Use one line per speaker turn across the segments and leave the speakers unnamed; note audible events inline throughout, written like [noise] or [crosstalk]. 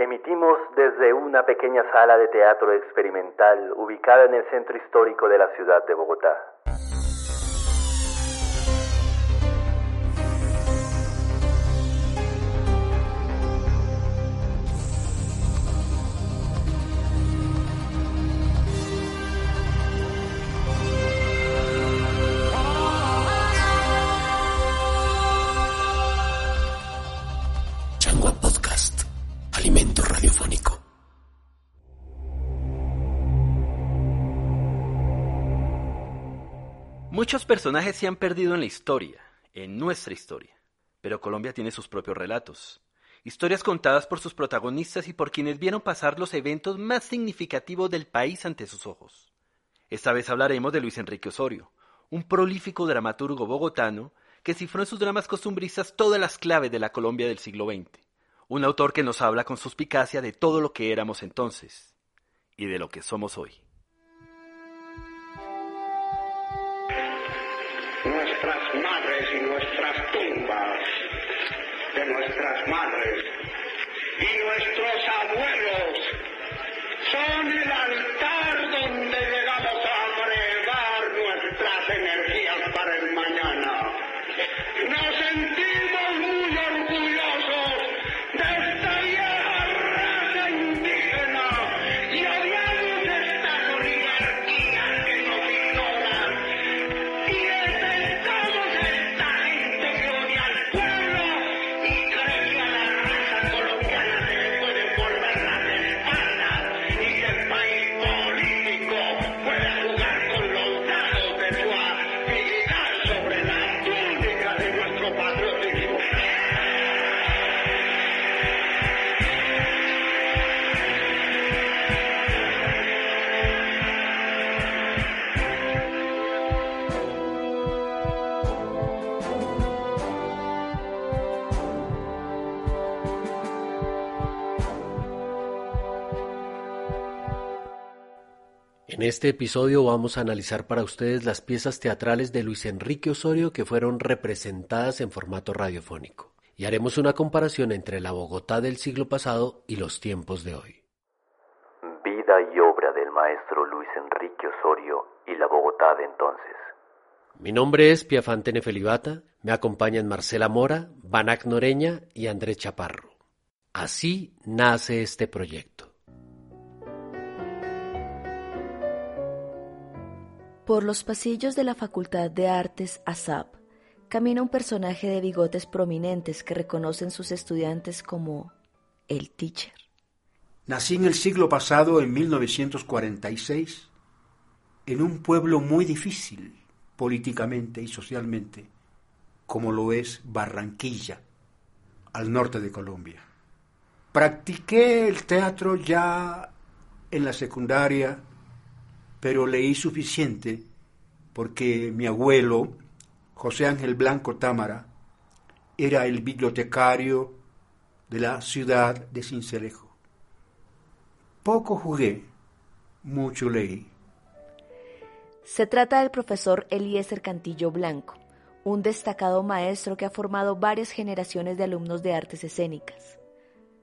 Emitimos desde una pequeña sala de teatro experimental ubicada en el centro histórico de la ciudad de Bogotá.
Personajes se han perdido en la historia, en nuestra historia, pero Colombia tiene sus propios relatos. Historias contadas por sus protagonistas y por quienes vieron pasar los eventos más significativos del país ante sus ojos. Esta vez hablaremos de Luis Enrique Osorio, un prolífico dramaturgo bogotano que cifró en sus dramas costumbristas todas las claves de la Colombia del siglo XX. Un autor que nos habla con suspicacia de todo lo que éramos entonces y de lo que somos hoy.
De nuestras madres
En este episodio vamos a analizar para ustedes las piezas teatrales de Luis Enrique Osorio que fueron representadas en formato radiofónico y haremos una comparación entre la Bogotá del siglo pasado y los tiempos de hoy.
Vida y obra del maestro Luis Enrique Osorio y la Bogotá de entonces.
Mi nombre es Piafante Nefelibata, me acompañan Marcela Mora, Banac Noreña y Andrés Chaparro. Así nace este proyecto.
Por los pasillos de la Facultad de Artes ASAP camina un personaje de bigotes prominentes que reconocen sus estudiantes como el teacher.
Nací en el siglo pasado, en 1946, en un pueblo muy difícil políticamente y socialmente, como lo es Barranquilla, al norte de Colombia. Practiqué el teatro ya en la secundaria, pero leí suficiente porque mi abuelo, José Ángel Blanco Támara, era el bibliotecario de la ciudad de Cincelejo. Poco jugué, mucho leí.
Se trata del profesor Eliezer Cantillo Blanco, un destacado maestro que ha formado varias generaciones de alumnos de artes escénicas.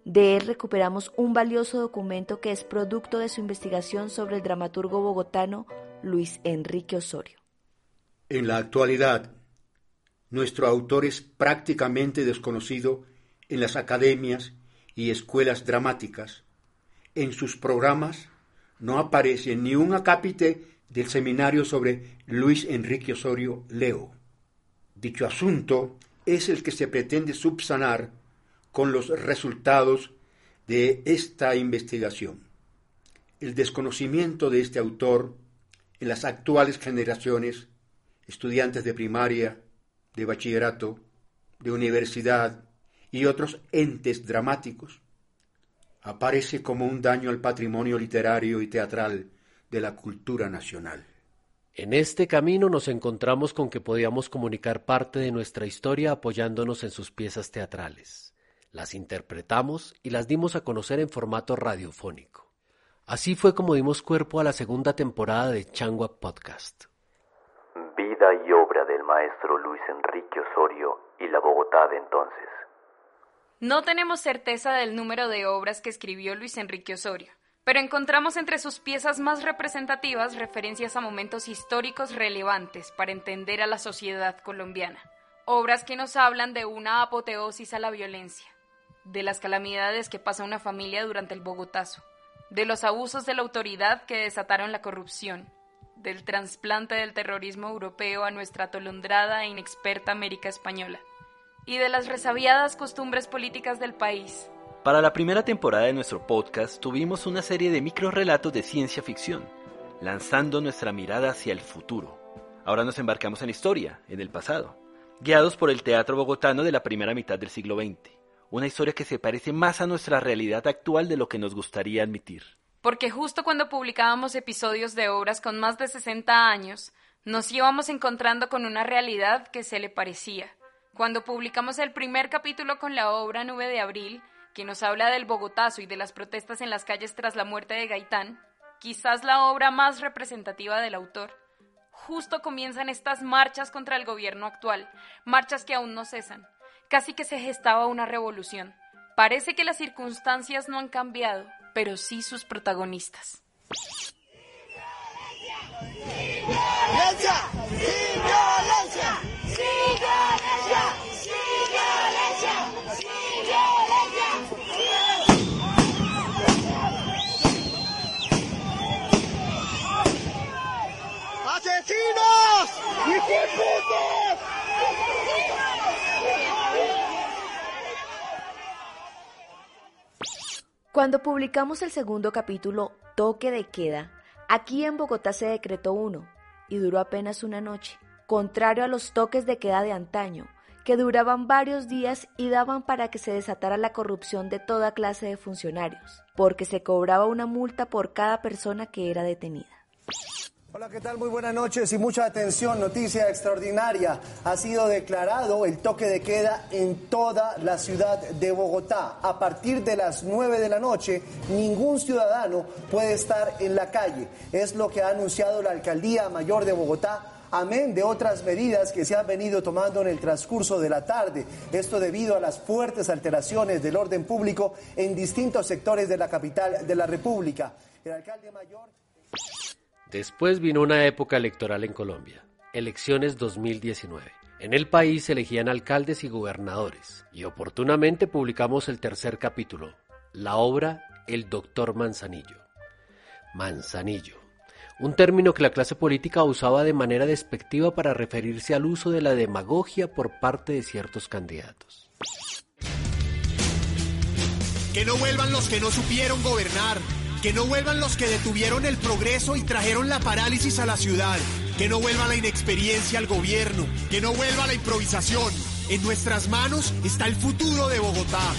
De él recuperamos un valioso documento que es producto de su investigación sobre el dramaturgo bogotano Luis Enrique Osorio.
En la actualidad, nuestro autor es prácticamente desconocido en las academias y escuelas dramáticas. En sus programas no aparece ni un acápite del seminario sobre Luis Enrique Osorio Leo. Dicho asunto es el que se pretende subsanar con los resultados de esta investigación. El desconocimiento de este autor en las actuales generaciones, estudiantes de primaria, de bachillerato, de universidad y otros entes dramáticos, aparece como un daño al patrimonio literario y teatral de la cultura nacional.
En este camino nos encontramos con que podíamos comunicar parte de nuestra historia apoyándonos en sus piezas teatrales. Las interpretamos y las dimos a conocer en formato radiofónico. Así fue como dimos cuerpo a la segunda temporada de Changua Podcast.
Vida y obra del maestro Luis Enrique Osorio y la Bogotá de entonces.
No tenemos certeza del número de obras que escribió Luis Enrique Osorio, pero encontramos entre sus piezas más representativas referencias a momentos históricos relevantes para entender a la sociedad colombiana. Obras que nos hablan de una apoteosis a la violencia, de las calamidades que pasa una familia durante el Bogotazo, de los abusos de la autoridad que desataron la corrupción, del trasplante del terrorismo europeo a nuestra atolondrada e inexperta América Española, y de las resabiadas costumbres políticas del país.
Para la primera temporada de nuestro podcast tuvimos una serie de microrelatos de ciencia ficción, lanzando nuestra mirada hacia el futuro. Ahora nos embarcamos en la historia, en el pasado, guiados por el teatro bogotano de la primera mitad del siglo XX, una historia que se parece más a nuestra realidad actual de lo que nos gustaría admitir.
Porque justo cuando publicábamos episodios de obras con más de 60 años, nos íbamos encontrando con una realidad que se le parecía. Cuando publicamos el primer capítulo con la obra Nube de Abril, que nos habla del Bogotazo y de las protestas en las calles tras la muerte de Gaitán, quizás la obra más representativa del autor, justo comienzan estas marchas contra el gobierno actual, marchas que aún no cesan. Casi que se gestaba una revolución. Parece que las circunstancias no han cambiado, pero sí sus protagonistas.
¡Asesinos!
Cuando publicamos el segundo capítulo, Toque de Queda, aquí en Bogotá se decretó uno, y duró apenas una noche, contrario a los toques de queda de antaño, que duraban varios días y daban para que se desatara la corrupción de toda clase de funcionarios, porque se cobraba una multa por cada persona que era detenida.
Hola, ¿qué tal? Muy buenas noches y mucha atención. Noticia extraordinaria. Ha sido declarado el toque de queda en toda la ciudad de Bogotá. A partir de las 9 de la noche, ningún ciudadano puede estar en la calle. Es lo que ha anunciado la Alcaldía Mayor de Bogotá amén de otras medidas que se han venido tomando en el transcurso de la tarde. Esto debido a las fuertes alteraciones del orden público en distintos sectores de la capital de la República. El alcalde mayor.
Después vino una época electoral en Colombia, elecciones 2019. En el país se elegían alcaldes y gobernadores, y oportunamente publicamos el tercer capítulo, la obra El Doctor Manzanillo. Manzanillo, un término que la clase política usaba de manera despectiva para referirse al uso de la demagogia por parte de ciertos candidatos.
Que no vuelvan los que no supieron gobernar que no vuelvan los que detuvieron el progreso y trajeron la parálisis a la ciudad. Que no vuelva la inexperiencia al gobierno. Que no vuelva la improvisación. En nuestras manos está el futuro de Bogotá.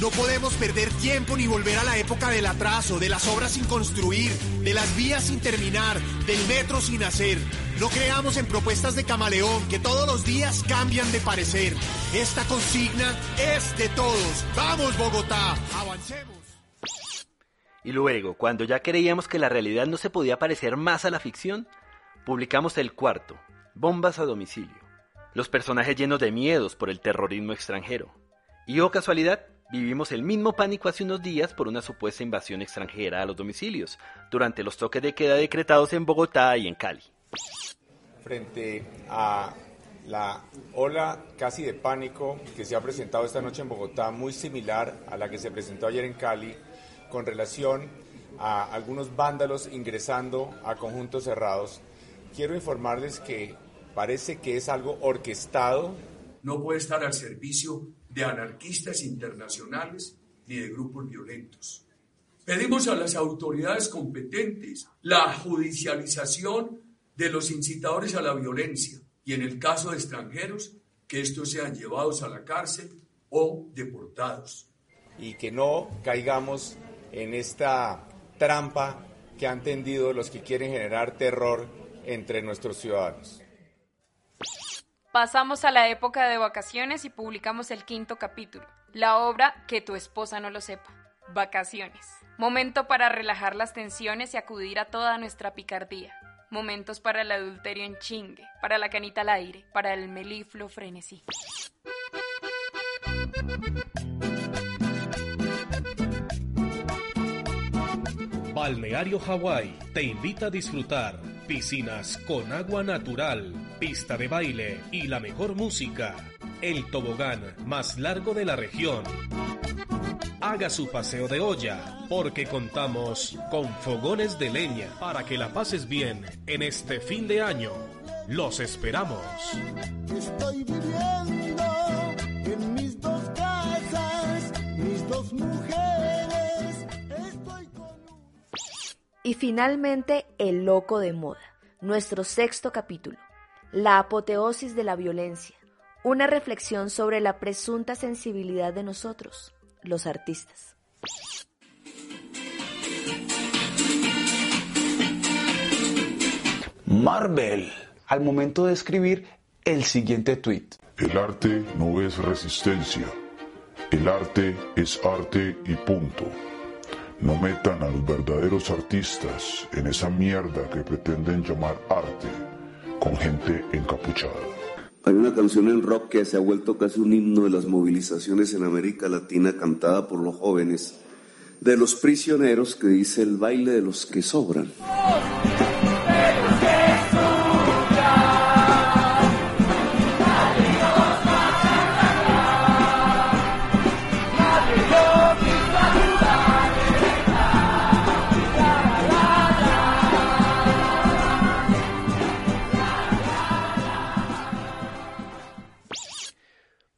No podemos perder tiempo ni volver a la época del atraso, de las obras sin construir, de las vías sin terminar, del metro sin hacer. No creamos en propuestas de camaleón que todos los días cambian de parecer. Esta consigna es de todos. Vamos Bogotá, avancemos.
Y luego, cuando ya creíamos que la realidad no se podía parecer más a la ficción, publicamos el cuarto, Bombas a domicilio. Los personajes llenos de miedos por el terrorismo extranjero. Y oh casualidad, vivimos el mismo pánico hace unos días por una supuesta invasión extranjera a los domicilios, durante los toques de queda decretados en Bogotá y en Cali.
Frente a la ola casi de pánico que se ha presentado esta noche en Bogotá, muy similar a la que se presentó ayer en Cali, con relación a algunos vándalos ingresando a conjuntos cerrados. Quiero informarles que parece que es algo orquestado.
No puede estar al servicio de anarquistas internacionales ni de grupos violentos. Pedimos a las autoridades competentes la judicialización de los incitadores a la violencia y en el caso de extranjeros, que estos sean llevados a la cárcel o deportados.
Y que no caigamos en esta trampa que han tendido los que quieren generar terror entre nuestros ciudadanos.
Pasamos a la época de vacaciones y publicamos el quinto capítulo, la obra Que tu esposa no lo sepa, Vacaciones. Momento para relajar las tensiones y acudir a toda nuestra picardía. Momentos para el adulterio en chingue, para la canita al aire, para el meliflo frenesí.
Balneario Hawái te invita a disfrutar piscinas con agua natural, pista de baile y la mejor música. El tobogán más largo de la región. Haga su paseo de olla porque contamos con fogones de leña para que la pases bien en este fin de año. Los esperamos.
Estoy viviendo en mis dos casas, mis dos mujeres.
Y finalmente, El Loco de Moda, nuestro sexto capítulo, La apoteosis de la violencia, una reflexión sobre la presunta sensibilidad de nosotros, los artistas.
Marvel, al momento de escribir el siguiente tweet.
El arte no es resistencia. El arte es arte y punto. No metan a los verdaderos artistas en esa mierda que pretenden llamar arte con gente encapuchada.
Hay una canción en rock que se ha vuelto casi un himno de las movilizaciones en América Latina cantada por los jóvenes de los prisioneros que dice el baile de los que sobran.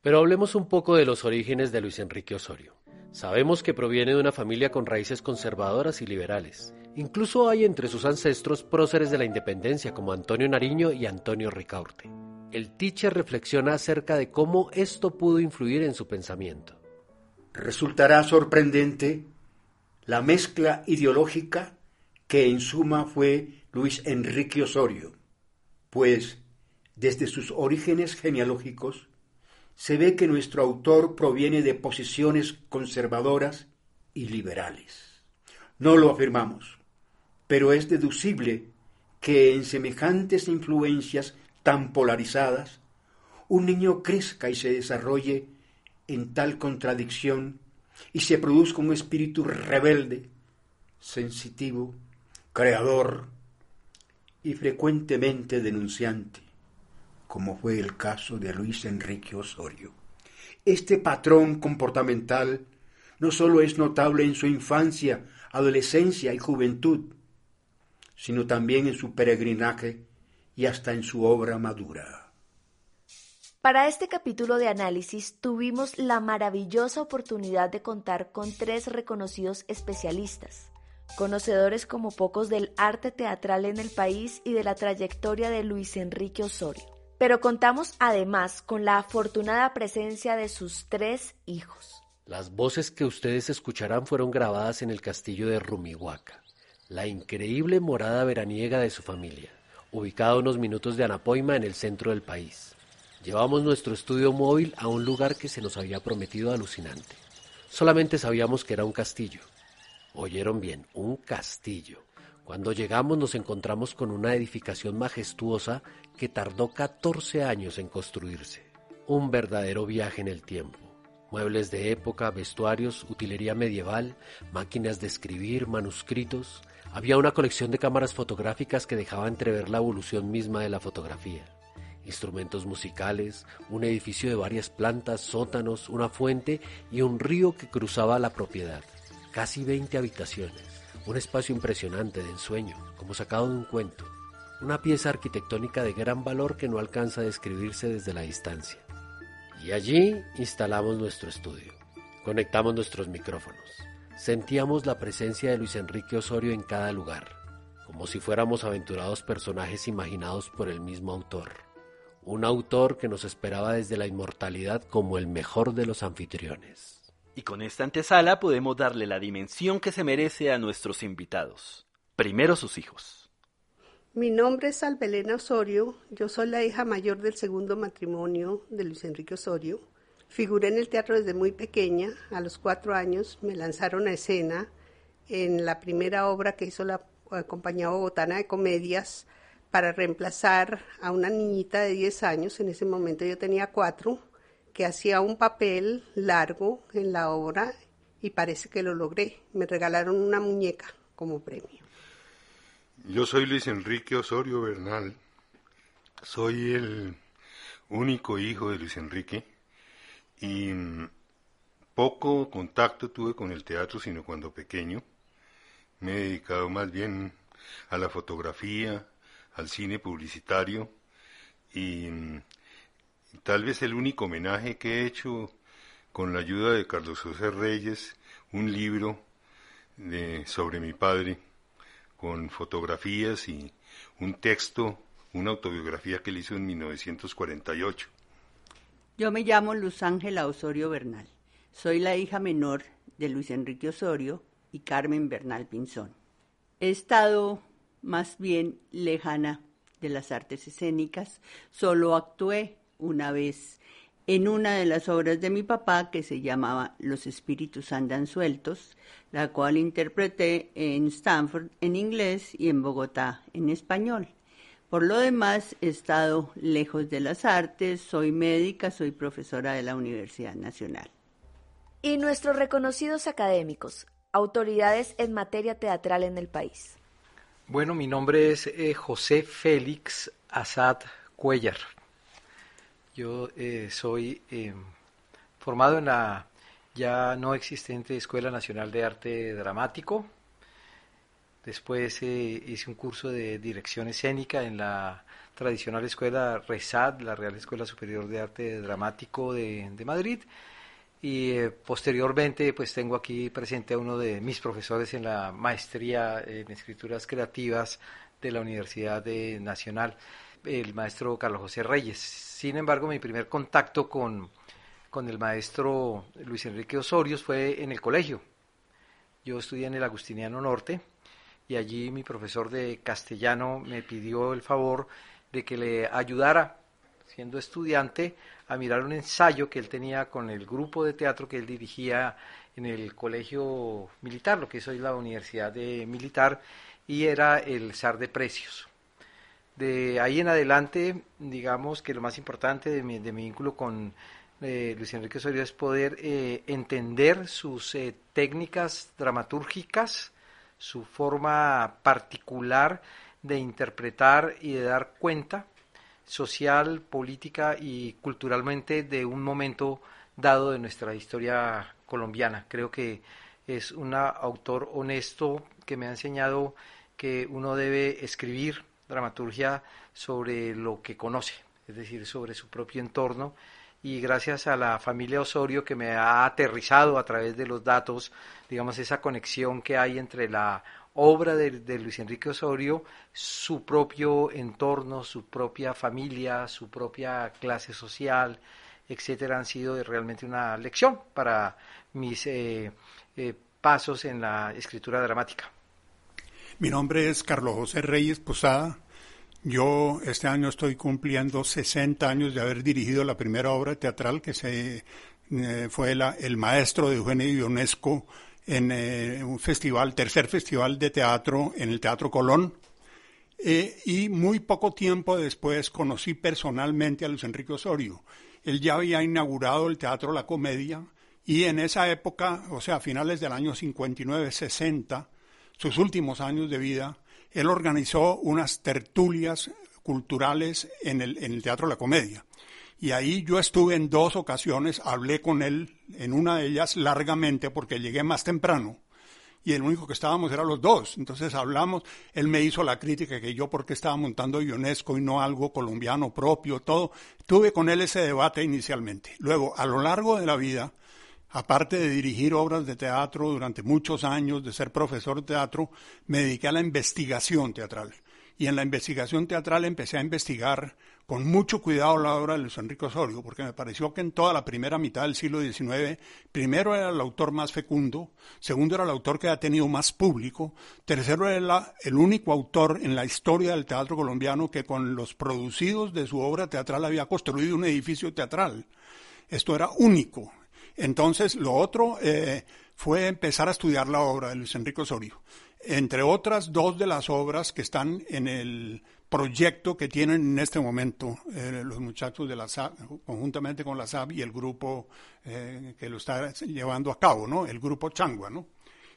Pero hablemos un poco de los orígenes de Luis Enrique Osorio. Sabemos que proviene de una familia con raíces conservadoras y liberales. Incluso hay entre sus ancestros próceres de la independencia como Antonio Nariño y Antonio Ricaurte. El teacher reflexiona acerca de cómo esto pudo influir en su pensamiento.
Resultará sorprendente la mezcla ideológica que en suma fue Luis Enrique Osorio, pues desde sus orígenes genealógicos se ve que nuestro autor proviene de posiciones conservadoras y liberales. No lo afirmamos, pero es deducible que en semejantes influencias tan polarizadas, un niño crezca y se desarrolle en tal contradicción y se produzca un espíritu rebelde, sensitivo, creador y frecuentemente denunciante como fue el caso de Luis Enrique Osorio. Este patrón comportamental no solo es notable en su infancia, adolescencia y juventud, sino también en su peregrinaje y hasta en su obra madura.
Para este capítulo de análisis tuvimos la maravillosa oportunidad de contar con tres reconocidos especialistas, conocedores como pocos del arte teatral en el país y de la trayectoria de Luis Enrique Osorio pero contamos además con la afortunada presencia de sus tres hijos.
Las voces que ustedes escucharán fueron grabadas en el castillo de Rumihuaca, la increíble morada veraniega de su familia, ubicada a unos minutos de Anapoima en el centro del país. Llevamos nuestro estudio móvil a un lugar que se nos había prometido alucinante. Solamente sabíamos que era un castillo. Oyeron bien, un castillo cuando llegamos nos encontramos con una edificación majestuosa que tardó 14 años en construirse. Un verdadero viaje en el tiempo. Muebles de época, vestuarios, utilería medieval, máquinas de escribir, manuscritos. Había una colección de cámaras fotográficas que dejaba entrever la evolución misma de la fotografía. Instrumentos musicales, un edificio de varias plantas, sótanos, una fuente y un río que cruzaba la propiedad. Casi 20 habitaciones un espacio impresionante de ensueño, como sacado de un cuento, una pieza arquitectónica de gran valor que no alcanza a describirse desde la distancia. Y allí instalamos nuestro estudio, conectamos nuestros micrófonos, sentíamos la presencia de Luis Enrique Osorio en cada lugar, como si fuéramos aventurados personajes imaginados por el mismo autor, un autor que nos esperaba desde la inmortalidad como el mejor de los anfitriones.
Y con esta antesala podemos darle la dimensión que se merece a nuestros invitados. Primero sus hijos.
Mi nombre es Albelena Osorio, yo soy la hija mayor del segundo matrimonio de Luis Enrique Osorio. Figuré en el teatro desde muy pequeña, a los cuatro años me lanzaron a escena en la primera obra que hizo la compañía bogotana de comedias para reemplazar a una niñita de 10 años, en ese momento yo tenía cuatro, que hacía un papel largo en la obra y parece que lo logré. Me regalaron una muñeca como premio.
Yo soy Luis Enrique Osorio Bernal. Soy el único hijo de Luis Enrique y poco contacto tuve con el teatro, sino cuando pequeño. Me he dedicado más bien a la fotografía, al cine publicitario y tal vez el único homenaje que he hecho con la ayuda de Carlos José Reyes, un libro de, sobre mi padre, con fotografías y un texto, una autobiografía que él hizo en 1948.
Yo me llamo Luz Ángela Osorio Bernal. Soy la hija menor de Luis Enrique Osorio y Carmen Bernal Pinzón. He estado más bien lejana de las artes escénicas, solo actué una vez en una de las obras de mi papá que se llamaba Los espíritus andan sueltos, la cual interpreté en Stanford en inglés y en Bogotá en español. Por lo demás, he estado lejos de las artes, soy médica, soy profesora de la Universidad Nacional.
Y nuestros reconocidos académicos, autoridades en materia teatral en el país.
Bueno, mi nombre es eh, José Félix Asad Cuellar. Yo eh, soy eh, formado en la ya no existente Escuela Nacional de Arte Dramático. Después eh, hice un curso de dirección escénica en la tradicional escuela RESAD, la Real Escuela Superior de Arte Dramático de, de Madrid. Y posteriormente, pues tengo aquí presente a uno de mis profesores en la maestría en escrituras creativas de la Universidad Nacional, el maestro Carlos José Reyes sin embargo, mi primer contacto con, con el maestro Luis Enrique Osorios fue en el colegio. Yo estudié en el Agustiniano Norte y allí mi profesor de castellano me pidió el favor de que le ayudara, siendo estudiante, a mirar un ensayo que él tenía con el grupo de teatro que él dirigía en el colegio militar, lo que es hoy la Universidad de Militar, y era el SAR de Precios. De ahí en adelante, digamos que lo más importante de mi, de mi vínculo con eh, Luis Enrique Osorio es poder eh, entender sus eh, técnicas dramatúrgicas, su forma particular de interpretar y de dar cuenta social, política y culturalmente de un momento dado de nuestra historia colombiana. Creo que es un autor honesto que me ha enseñado que uno debe escribir dramaturgia sobre lo que conoce, es decir, sobre su propio entorno. Y gracias a la familia Osorio que me ha aterrizado a través de los datos, digamos, esa conexión que hay entre la obra de, Luis Enrique Osorio, su propio entorno, su propia familia, su propia clase social, etcétera, han sido realmente una lección para mis eh, eh, pasos en la escritura dramática.
Mi nombre es Carlos José Reyes Posada. Yo este año estoy cumpliendo 60 años de haber dirigido la primera obra teatral que se eh, fue El Maestro de Eugenio Ionesco en eh, un festival, tercer festival de teatro en el Teatro Colón. Eh, y muy poco tiempo después conocí personalmente a Luis Enrique Osorio. Él ya había inaugurado el Teatro La Comedia y en esa época, o sea, a finales del año 59-60, sus últimos años de vida, él organizó unas tertulias culturales en el, en el Teatro La Comedia. Y ahí yo estuve en dos ocasiones, hablé con él en una de ellas largamente porque llegué más temprano y el único que estábamos era los dos. Entonces hablamos, él me hizo la crítica que yo porque estaba montando UNESCO y no algo colombiano propio, todo. Tuve con él ese debate inicialmente. Luego, a lo largo de la vida, Aparte de dirigir obras de teatro durante muchos años, de ser profesor de teatro, me dediqué a la investigación teatral. Y en la investigación teatral empecé a investigar con mucho cuidado la obra de Luis Enrique Osorio, porque me pareció que en toda la primera mitad del siglo XIX, primero era el autor más fecundo, segundo era el autor que ha tenido más público, tercero era el único autor en la historia del teatro colombiano que con los producidos de su obra teatral había construido un edificio teatral. Esto era único entonces, lo otro eh, fue empezar a estudiar la obra de Luis Enrique Osorio. Entre otras dos de las obras que están en el proyecto que tienen en este momento eh, los muchachos de la SAB, conjuntamente con la SAB y el grupo eh, que lo está llevando a cabo, ¿no? El grupo Changua, ¿no?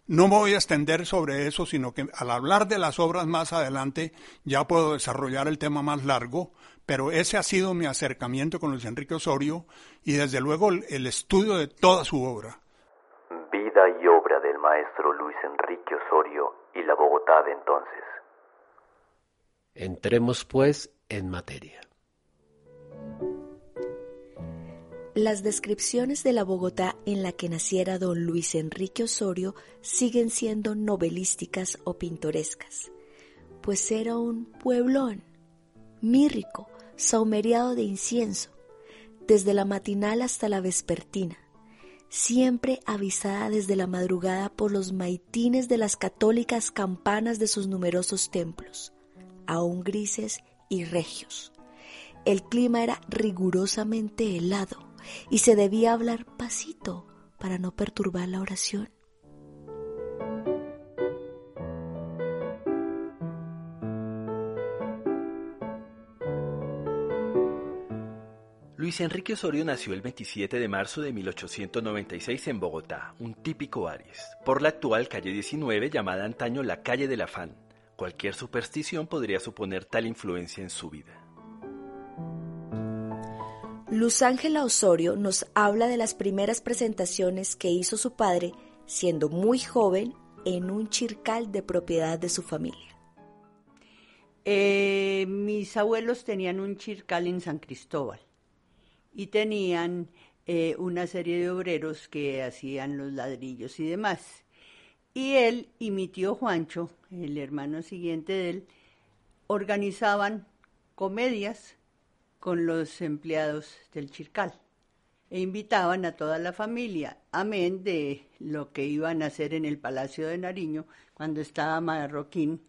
No me voy a extender sobre eso, sino que al hablar de las obras más adelante ya puedo desarrollar el tema más largo, pero ese ha sido mi acercamiento con Luis Enrique Osorio y desde luego el, el estudio de toda su obra.
Vida y obra del maestro Luis Enrique Osorio y la Bogotá de entonces. Entremos pues en materia.
Las descripciones de la Bogotá en la que naciera don Luis Enrique Osorio siguen siendo novelísticas o pintorescas, pues era un pueblón, mírrico, saumeriado de incienso, desde la matinal hasta la vespertina, siempre avisada desde la madrugada por los maitines de las católicas campanas de sus numerosos templos, aún grises y regios. El clima era rigurosamente helado y se debía hablar pasito para no perturbar la oración.
Luis Enrique Osorio nació el 27 de marzo de 1896 en Bogotá, un típico Aries, por la actual calle 19 llamada antaño la calle del afán. Cualquier superstición podría suponer tal influencia en su vida.
Luz Ángela Osorio nos habla de las primeras presentaciones que hizo su padre siendo muy joven en un chircal de propiedad de su familia.
Eh, mis abuelos tenían un chircal en San Cristóbal y tenían eh, una serie de obreros que hacían los ladrillos y demás. Y él y mi tío Juancho, el hermano siguiente de él, organizaban comedias con los empleados del Chircal e invitaban a toda la familia, amén de lo que iban a hacer en el Palacio de Nariño cuando estaba Marroquín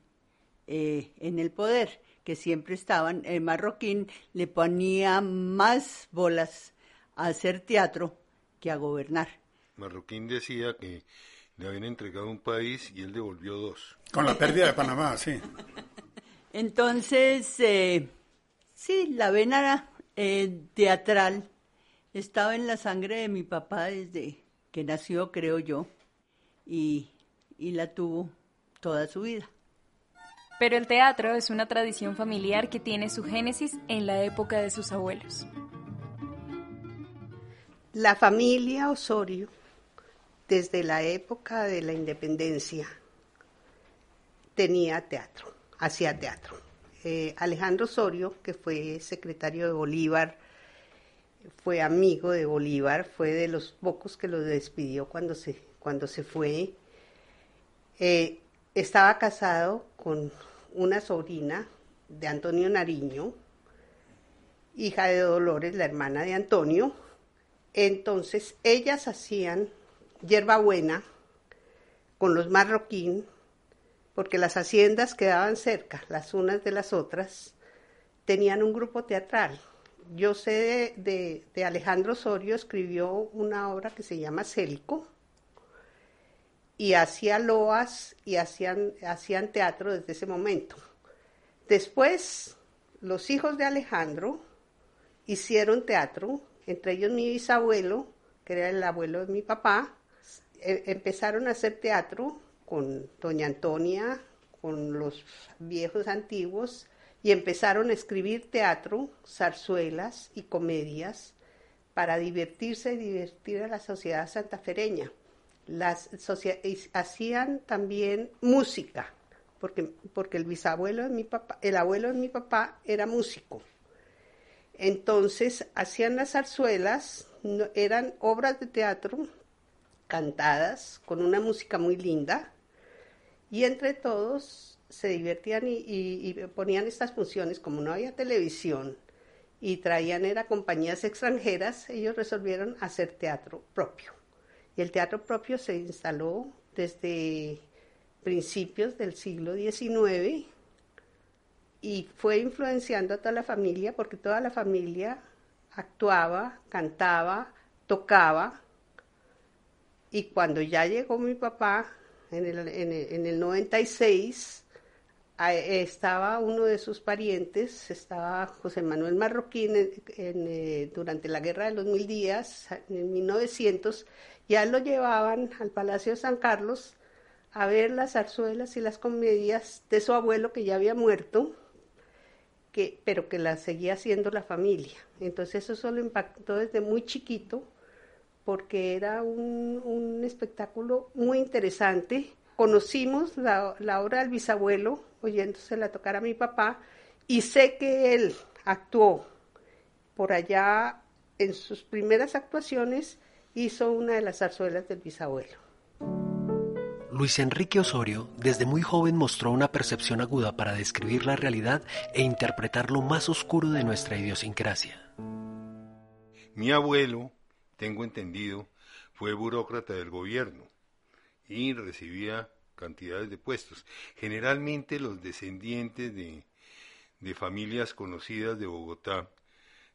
eh, en el poder, que siempre estaban, el Marroquín le ponía más bolas a hacer teatro que a gobernar.
Marroquín decía que le habían entregado un país y él devolvió dos.
Con la pérdida de Panamá, sí. [laughs]
Entonces, eh, Sí, la vena eh, teatral estaba en la sangre de mi papá desde que nació, creo yo, y, y la tuvo toda su vida.
Pero el teatro es una tradición familiar que tiene su génesis en la época de sus abuelos.
La familia Osorio, desde la época de la independencia, tenía teatro, hacía teatro. Eh, Alejandro Osorio, que fue secretario de Bolívar, fue amigo de Bolívar, fue de los pocos que lo despidió cuando se, cuando se fue. Eh, estaba casado con una sobrina de Antonio Nariño, hija de Dolores, la hermana de Antonio. Entonces ellas hacían hierbabuena con los marroquín porque las haciendas quedaban cerca, las unas de las otras, tenían un grupo teatral. Yo sé de, Alejandro Osorio, escribió una obra que se llama Célico, y hacía loas y hacían, hacían teatro desde ese momento. Después, los hijos de Alejandro hicieron teatro, entre ellos mi bisabuelo, que era el abuelo de mi papá, e, empezaron a hacer teatro con doña Antonia, con los viejos antiguos, y empezaron a escribir teatro, zarzuelas y comedias para divertirse y divertir a la sociedad santafereña. Las hacían también música, porque, porque el bisabuelo de mi papá, el abuelo de mi papá era músico. Entonces hacían las zarzuelas, eran obras de teatro cantadas con una música muy linda, y entre todos se divertían y, ponían estas funciones, como no había televisión y traían era compañías extranjeras, ellos resolvieron hacer teatro propio. Y el teatro propio se instaló desde principios del siglo XIX y fue influenciando a toda la familia porque toda la familia actuaba, cantaba, tocaba. Y cuando ya llegó mi papá en el, en el, 96 estaba uno de sus parientes, estaba José Manuel Marroquín eh, durante la Guerra de los Mil Días, en 1900, ya lo llevaban al Palacio de San Carlos a ver las zarzuelas y las comedias de su abuelo que ya había muerto, que, pero que las seguía haciendo la familia. Entonces eso solo impactó desde muy chiquito porque era un, un espectáculo muy interesante. Conocimos la, la obra del bisabuelo oyéndosela tocar a mi papá y sé que él actuó por allá en sus primeras actuaciones, hizo una de las zarzuelas del bisabuelo.
Luis Enrique Osorio desde muy joven mostró una percepción aguda para describir la realidad e interpretar lo más oscuro de nuestra idiosincrasia.
Mi abuelo, tengo entendido, fue burócrata del gobierno y recibía cantidades de puestos. Generalmente los descendientes de, de familias conocidas de Bogotá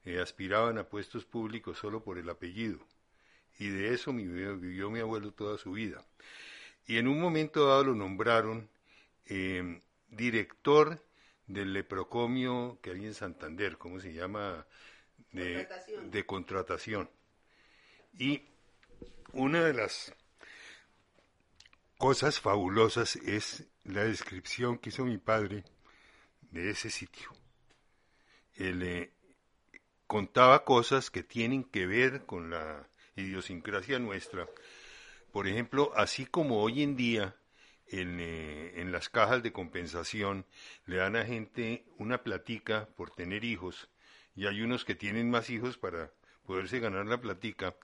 eh, aspiraban a puestos públicos solo por el apellido. Y de eso vivió, mi abuelo toda su vida. Y en un momento dado lo nombraron em, director del leprocomio que hay en Santander, ¿cómo se llama? De contratación. de contratación. Y una de las cosas fabulosas es la descripción que hizo mi padre de ese sitio. Él eh, contaba cosas que tienen que ver con la idiosincrasia nuestra. Por ejemplo, así como hoy en día en, eh, en, las cajas de compensación le dan a gente una platica por tener hijos, y hay unos que tienen más hijos para poderse ganar la platica,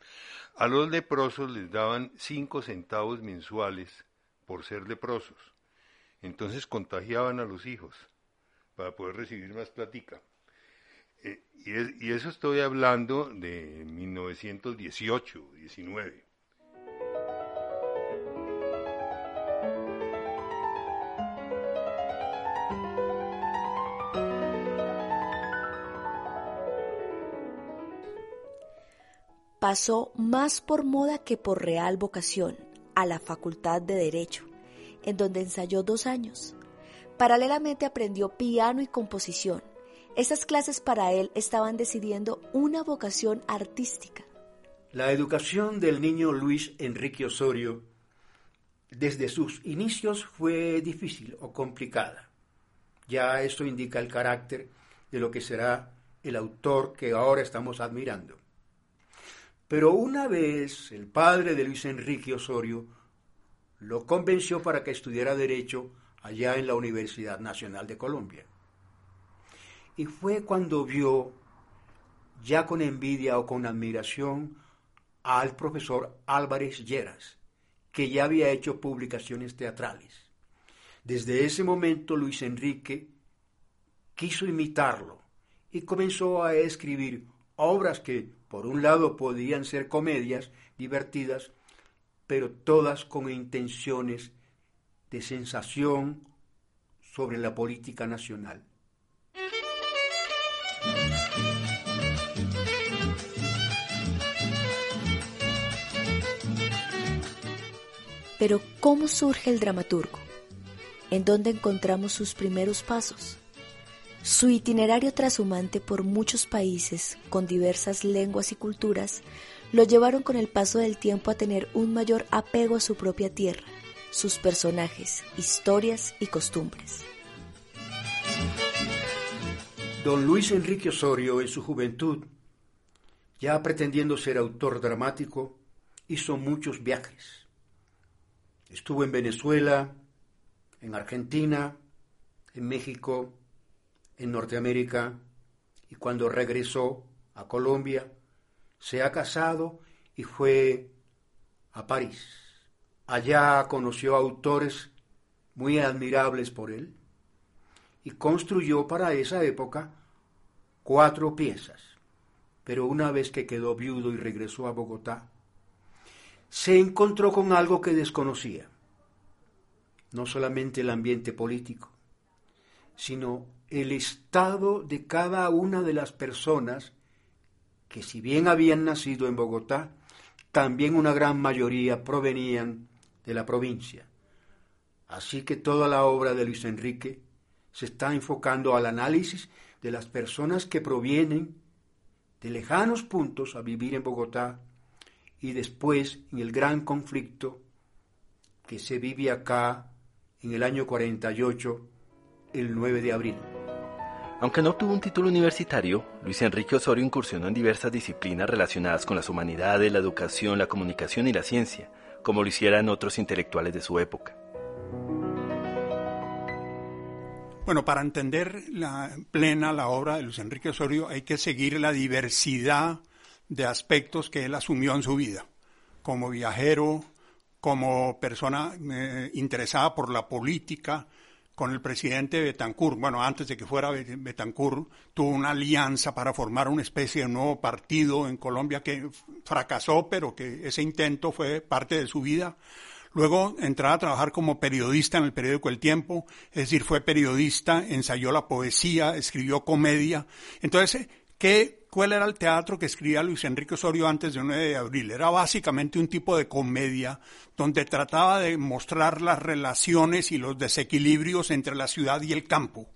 a los leprosos les daban cinco centavos mensuales por ser leprosos. Entonces contagiaban a los hijos para poder recibir más platica. Eh, y, y, eso estoy hablando de 1918, 19.
Pasó más por moda que por real vocación a la Facultad de Derecho, en donde ensayó dos años. Paralelamente aprendió piano y composición. Esas clases para él estaban decidiendo una vocación artística.
La educación del niño Luis Enrique Osorio desde sus inicios fue difícil o complicada. Ya esto indica el carácter de lo que será el autor que ahora estamos admirando. Pero una vez el padre de Luis Enrique Osorio lo convenció para que estudiara derecho allá en la Universidad Nacional de Colombia. Y fue cuando vio, ya con envidia o con admiración, al profesor Álvarez Lleras, que ya había hecho publicaciones teatrales. Desde ese momento Luis Enrique quiso imitarlo y comenzó a escribir obras que, por un lado, podían ser comedias divertidas, pero todas con intenciones de sensación sobre la política nacional.
Pero ¿cómo surge el dramaturgo? ¿En dónde encontramos sus primeros pasos? Su itinerario trashumante por muchos países con diversas lenguas y culturas lo llevaron con el paso del tiempo a tener un mayor apego a su propia tierra, sus personajes, historias y costumbres.
Don Luis Enrique Osorio, en su juventud, ya pretendiendo ser autor dramático, hizo muchos viajes. Estuvo en Venezuela, en Argentina, en México, en Norteamérica, y cuando regresó a Colombia, se ha casado y fue a París. Allá conoció autores muy admirables por él y construyó para esa época cuatro piezas. Pero una vez que quedó viudo y regresó a Bogotá, se encontró con algo que desconocía. No solamente el ambiente político, sino el estado de cada una de las personas que si bien habían nacido en Bogotá, también una gran mayoría provenían de la provincia. Así que toda la obra de Luis Enrique se está enfocando al análisis de las personas que provienen de lejanos puntos a vivir en Bogotá y después en el gran conflicto que se vive acá en el año 48, el 9 de abril.
Aunque no obtuvo un título universitario, Luis Enrique Osorio incursionó en diversas disciplinas relacionadas con las humanidades, la educación, la comunicación y la ciencia, como lo hicieran otros intelectuales de su época.
Bueno, para entender la plena la obra de Luis Enrique Osorio hay que seguir la diversidad de aspectos que él asumió en su vida, como viajero, como persona eh, interesada por la política, con el presidente Betancourt. Bueno, antes de que fuera Betancourt, tuvo una alianza para formar una especie de nuevo partido en Colombia que fracasó, pero que ese intento fue parte de su vida. Luego entraba a trabajar como periodista en el periódico El Tiempo, es decir, fue periodista, ensayó la poesía, escribió comedia. Entonces, ¿qué, ¿cuál era el teatro que escribía Luis Enrique Osorio antes del 9 de abril? Era básicamente un tipo de comedia donde trataba de mostrar las relaciones y los desequilibrios entre la ciudad y el campo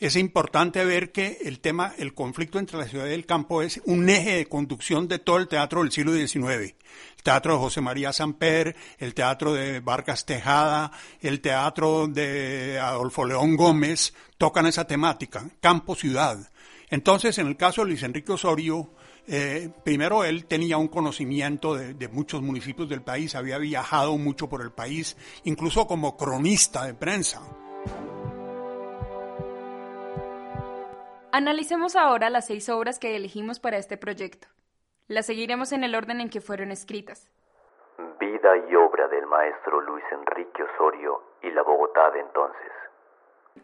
es importante ver que el tema, el conflicto entre la ciudad y el campo es un eje de conducción de todo el teatro del siglo XIX. El teatro de José María Samper, el teatro de Vargas Tejada, el teatro de Adolfo León Gómez, tocan esa temática, campo-ciudad. Entonces, en el caso de Luis Enrique Osorio, eh, primero él tenía un conocimiento de, de, muchos municipios del país, había viajado mucho por el país, incluso como cronista de prensa.
Analicemos ahora las seis obras que elegimos para este proyecto. Las seguiremos en el orden en que fueron escritas.
Vida y obra del maestro Luis Enrique Osorio y la Bogotá de entonces.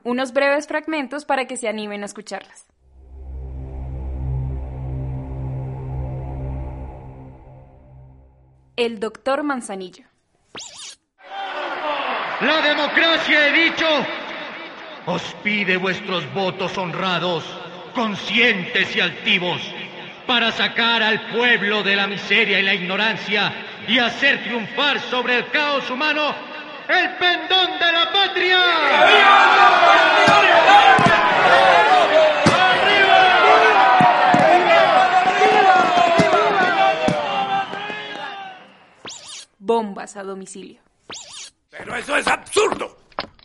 Unos breves fragmentos para que se animen a escucharlas. El doctor Manzanillo.
La democracia, he dicho, os pide vuestros votos honrados, conscientes y altivos, para sacar al pueblo de la miseria y la ignorancia y hacer triunfar sobre el caos humano el pendón de la patria.
Bombas a domicilio.
Pero eso es absurdo.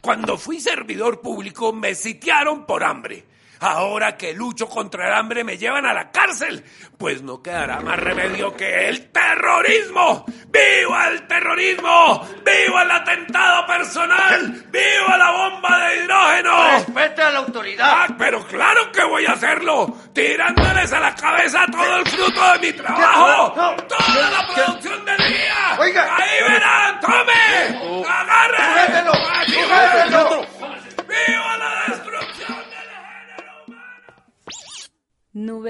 Cuando fui servidor público me sitiaron por hambre. Ahora que lucho contra el hambre me llevan a la cárcel. Pues no quedará más remedio que el terrorismo. ¡Viva el terrorismo! ¡Viva el atentado personal! ¡Viva la bomba de hidrógeno!
¡Respeta a la autoridad!
Ah, pero claro que voy a hacerlo. Tirándoles a la cabeza todo el fruto de mi trabajo. ¡Toda la producción del día!
Oiga.
¡Ahí verán! ¡Tome! ¡Agárrenlo! ¡Viva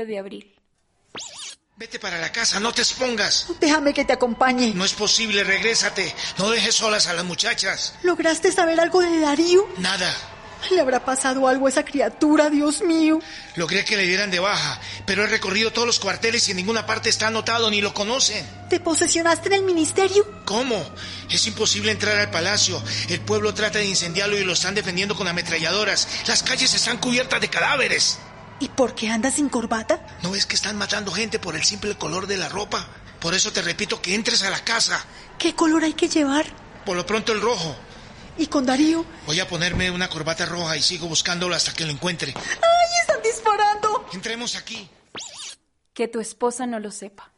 de abril.
Vete para la casa, no te expongas.
Déjame que te acompañe.
No es posible, regrésate. No dejes solas a las muchachas.
¿Lograste saber algo de Darío?
Nada.
¿Le habrá pasado algo a esa criatura, Dios mío?
Logré que le dieran de baja, pero he recorrido todos los cuarteles y en ninguna parte está anotado ni lo conocen.
¿Te posesionaste en el ministerio?
¿Cómo? Es imposible entrar al palacio. El pueblo trata de incendiarlo y lo están defendiendo con ametralladoras. Las calles están cubiertas de cadáveres.
¿Y por qué andas sin corbata?
¿No ves que están matando gente por el simple color de la ropa? Por eso te repito que entres a la casa.
¿Qué color hay que llevar?
Por lo pronto el rojo.
¿Y con Darío?
Voy a ponerme una corbata roja y sigo buscándolo hasta que lo encuentre.
¡Ay, están disparando!
Entremos aquí.
Que tu esposa no lo sepa.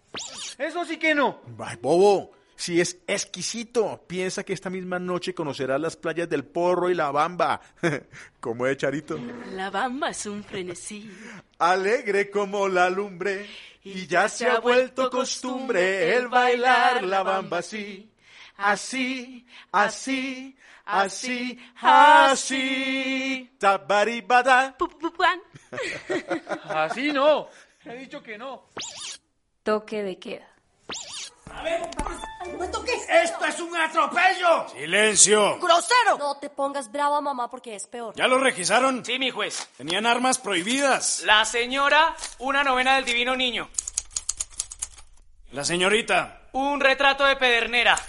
Eso sí que no.
Ay, bobo. Si es exquisito. Piensa que esta misma noche conocerás las playas del Porro y la Bamba. [laughs] ¿Cómo es, Charito?
La Bamba es un frenesí.
Alegre como la lumbre. Y ya se ha vuelto costumbre el bailar la Bamba así. Así, así, así, así. Tabaribada. [laughs]
Así no. He dicho que no.
Toque de queda.
A ver, no me toques. ¡Esto es un atropello!
¡Silencio!
¡Grosero!
No te pongas brava, mamá, porque es peor.
¿Ya lo requisaron?
Sí, mi juez.
Tenían armas prohibidas.
La señora, una novena del Divino Niño.
La señorita.
Un retrato de Pedernera.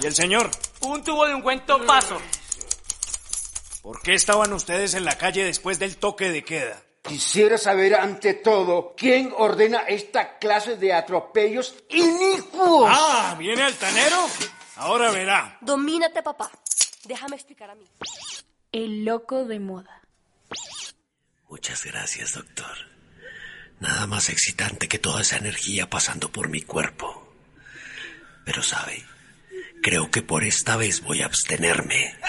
¿Y el señor?
Un tubo de un cuento paso.
¿Por qué estaban ustedes en la calle después del toque de queda?
Quisiera saber ante todo quién ordena esta clase de atropellos inicuos.
Ah, ¿viene altanero? Ahora verá.
Domínate, papá. Déjame explicar a mí.
El loco de moda.
Muchas gracias, doctor. Nada más excitante que toda esa energía pasando por mi cuerpo. Pero sabe, creo que por esta vez voy a abstenerme. [laughs]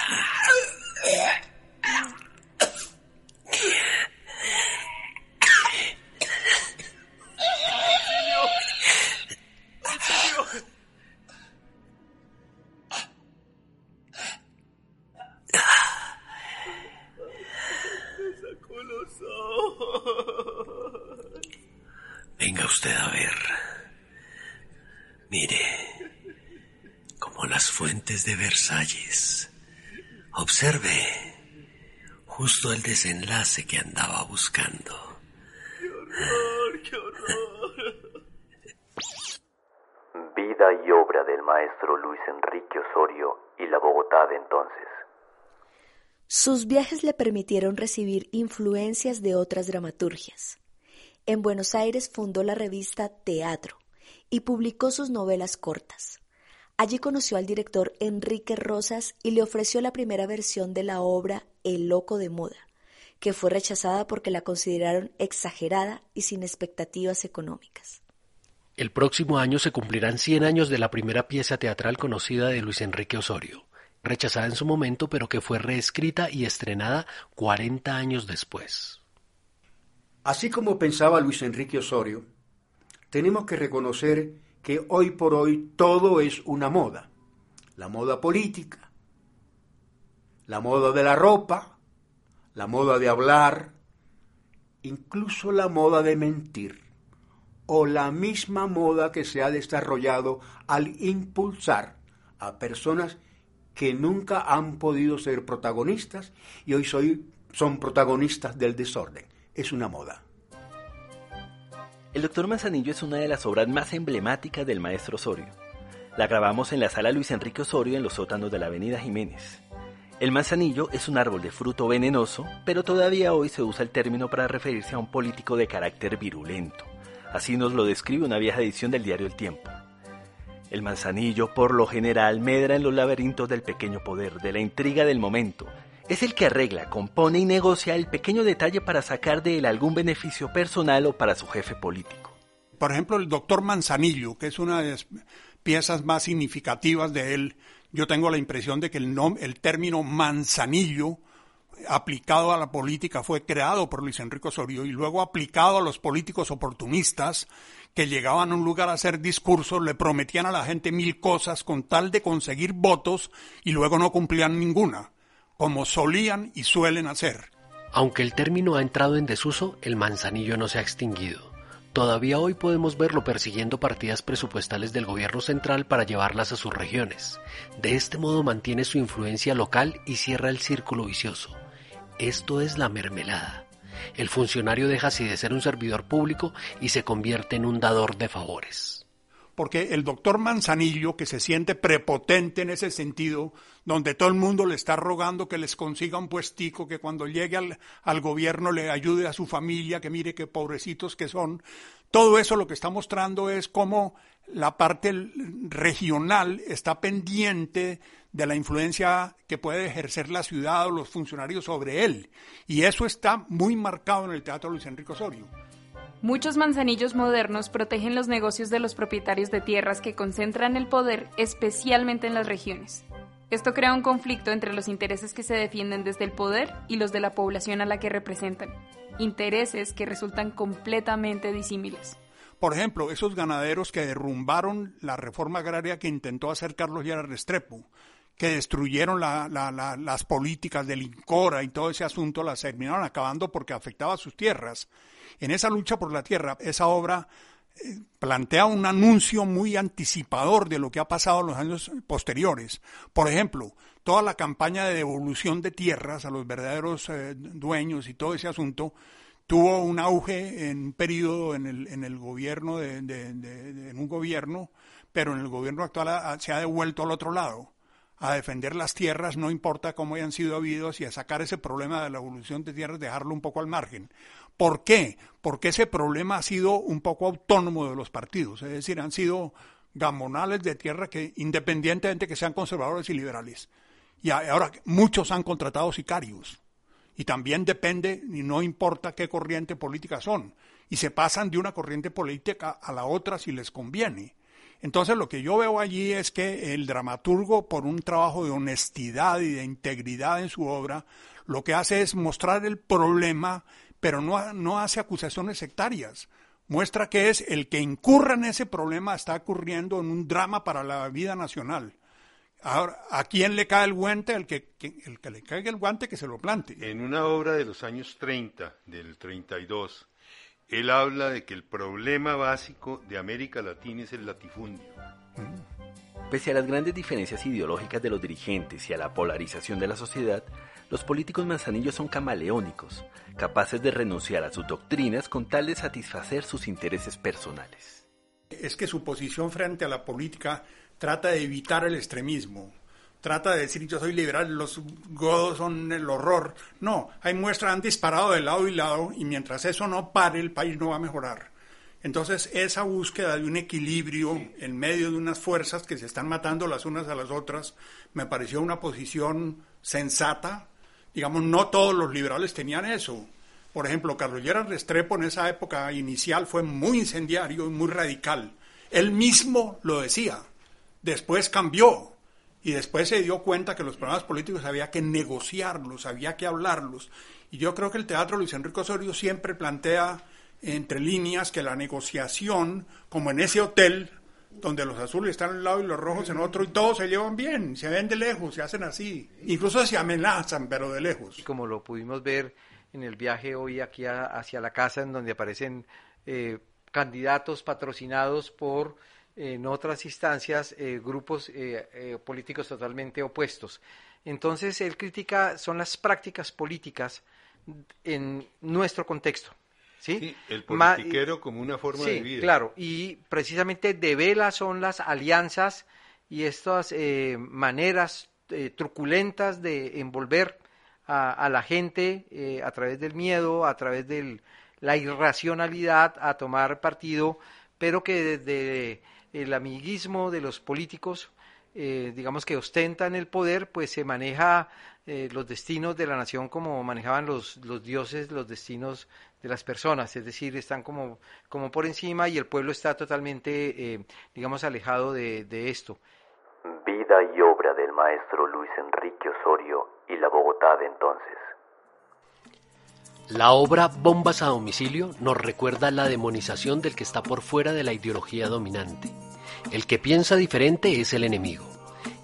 Venga usted a ver. Mire, como las fuentes de Versalles. Observe justo el desenlace que andaba buscando.
¡Qué horror, qué horror!
Vida y obra del maestro Luis Enrique Osorio y la Bogotá de entonces.
Sus viajes le permitieron recibir influencias de otras dramaturgias. En Buenos Aires fundó la revista Teatro y publicó sus novelas cortas. Allí conoció al director Enrique Rosas y le ofreció la primera versión de la obra El Loco de Moda, que fue rechazada porque la consideraron exagerada y sin expectativas económicas.
El próximo año se cumplirán 100 años de la primera pieza teatral conocida de Luis Enrique Osorio, rechazada en su momento pero que fue reescrita y estrenada 40 años después.
Así como pensaba Luis Enrique Osorio, tenemos que reconocer que hoy por hoy todo es una moda. La moda política, la moda de la ropa, la moda de hablar, incluso la moda de mentir, o la misma moda que se ha desarrollado al impulsar a personas que nunca han podido ser protagonistas y hoy soy, son protagonistas del desorden. Es una moda.
El Doctor Manzanillo es una de las obras más emblemáticas del maestro Osorio. La grabamos en la sala Luis Enrique Osorio en los sótanos de la Avenida Jiménez. El manzanillo es un árbol de fruto venenoso, pero todavía hoy se usa el término para referirse a un político de carácter virulento. Así nos lo describe una vieja edición del diario El Tiempo. El manzanillo, por lo general, medra en los laberintos del pequeño poder, de la intriga del momento. Es el que arregla, compone y negocia el pequeño detalle para sacar de él algún beneficio personal o para su jefe político.
Por ejemplo, el doctor Manzanillo, que es una de las piezas más significativas de él, yo tengo la impresión de que el, el término manzanillo aplicado a la política fue creado por Luis Enrique Osorio y luego aplicado a los políticos oportunistas que llegaban a un lugar a hacer discursos, le prometían a la gente mil cosas con tal de conseguir votos y luego no cumplían ninguna, como solían y suelen hacer.
Aunque el término ha entrado en desuso, el manzanillo no se ha extinguido. Todavía hoy podemos verlo persiguiendo partidas presupuestales del gobierno central para llevarlas a sus regiones. De este modo mantiene su influencia local y cierra el círculo vicioso. Esto es la mermelada. El funcionario deja así de ser un servidor público y se convierte en un dador de favores
porque el doctor Manzanillo, que se siente prepotente en ese sentido, donde todo el mundo le está rogando que les consiga un puestico, que cuando llegue al, al, gobierno le ayude a su familia, que mire qué pobrecitos que son, todo eso lo que está mostrando es cómo la parte regional está pendiente de la influencia que puede ejercer la ciudad o los funcionarios sobre él. Y eso está muy marcado en el Teatro Luis Enrique Osorio.
Muchos manzanillos modernos protegen los negocios de los propietarios de tierras que concentran el poder, especialmente en las regiones. Esto crea un conflicto entre los intereses que se defienden desde el poder y los de la población a la que representan, intereses que resultan completamente disímiles.
Por ejemplo, esos ganaderos que derrumbaron la reforma agraria que intentó hacer Carlos Lleras Restrepo, que destruyeron la, la, la, las políticas del INCORA y todo ese asunto, las terminaron acabando porque afectaba a sus tierras. En esa lucha por la tierra, esa obra eh, plantea un anuncio muy anticipador de lo que ha pasado en los años posteriores. Por ejemplo, toda la campaña de devolución de tierras a los verdaderos eh, dueños y todo ese asunto tuvo un auge en un periodo en el, en el gobierno de, en un gobierno, pero en el gobierno actual se ha devuelto al otro lado a defender las tierras, no importa cómo hayan sido habidos, y a sacar ese problema de la evolución de tierras, dejarlo un poco al margen. ¿Por qué? Porque ese problema ha sido un poco autónomo de los partidos, es decir, han sido gamonales de tierra que independientemente que sean conservadores y liberales. Y ahora muchos han contratado sicarios. Y también depende, y no importa qué corriente política son, y se pasan de una corriente política a la otra si les conviene. Entonces lo que yo veo allí es que el dramaturgo, por un trabajo de honestidad y de integridad en su obra, lo que hace es mostrar el problema, pero no, no hace acusaciones sectarias. Muestra que es el que incurra en ese problema está ocurriendo en un drama para la vida nacional. Ahora, ¿a quién le cae el guante? El que, el que le caiga el guante que se lo plante.
En una obra de los años 30, del 32, él habla de que el problema básico de América Latina es el latifundio.
Pese a las grandes diferencias ideológicas de los dirigentes y a la polarización de la sociedad, los políticos manzanillos son camaleónicos, capaces de renunciar a sus doctrinas con tal de satisfacer sus intereses personales.
Es que su posición frente a la política trata de evitar el extremismo, trata de decir yo soy liberal, los godos son el horror. No, hay muestras han disparado de lado y lado y mientras eso no pare el país no va a mejorar. Entonces esa búsqueda de un equilibrio en medio de unas fuerzas que se están matando las unas a las otras me pareció una posición sensata. Digamos, no todos los liberales tenían eso. Por ejemplo, Carlos Restrepo en esa época inicial fue muy incendiario y muy radical. Él mismo lo decía. Después cambió, y después se dio cuenta que los problemas políticos había que negociarlos, había que hablarlos. Y yo creo que el teatro Luis Enrique Osorio siempre plantea entre líneas que la negociación, como en ese hotel, donde los azules están a un lado y los rojos en otro, y todos se llevan bien, se ven de lejos, se hacen así. Incluso se amenazan, pero de lejos.
Y como lo pudimos ver en el viaje hoy aquí hacia la casa, en donde aparecen eh, candidatos patrocinados por en otras instancias eh, grupos eh, eh, políticos totalmente opuestos. Entonces, él critica, son las prácticas políticas en nuestro contexto. ¿sí?
el politiquero como una forma de vida.
Claro, y precisamente de vela son las alianzas y estas maneras truculentas de envolver a, la gente a través del miedo, a través de la irracionalidad, a tomar partido, pero que desde el amiguismo de los políticos, eh, digamos que ostentan el poder, pues se maneja eh, los destinos de la nación como manejaban los, los dioses los destinos de las personas, es decir, están como, como por encima y el pueblo está totalmente, eh, digamos, alejado de, de esto.
Vida y obra del maestro Luis Enrique Osorio y la Bogotá de entonces.
La obra Bombas a domicilio nos recuerda la demonización del que está por fuera de la ideología dominante. El que piensa diferente es el enemigo.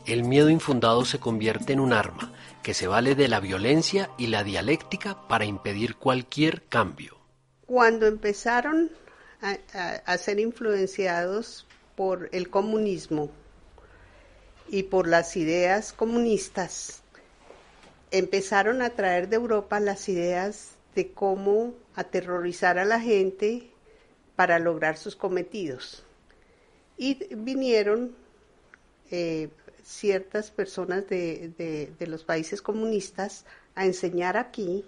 El miedo infundado se convierte en un arma que se vale de la violencia y la dialéctica para impedir cualquier cambio.
Cuando empezaron a, ser influenciados por el comunismo y por las ideas comunistas, empezaron a traer de Europa las ideas de cómo aterrorizar a la gente para lograr sus cometidos. Y vinieron eh, ciertas personas de, los países comunistas a enseñar aquí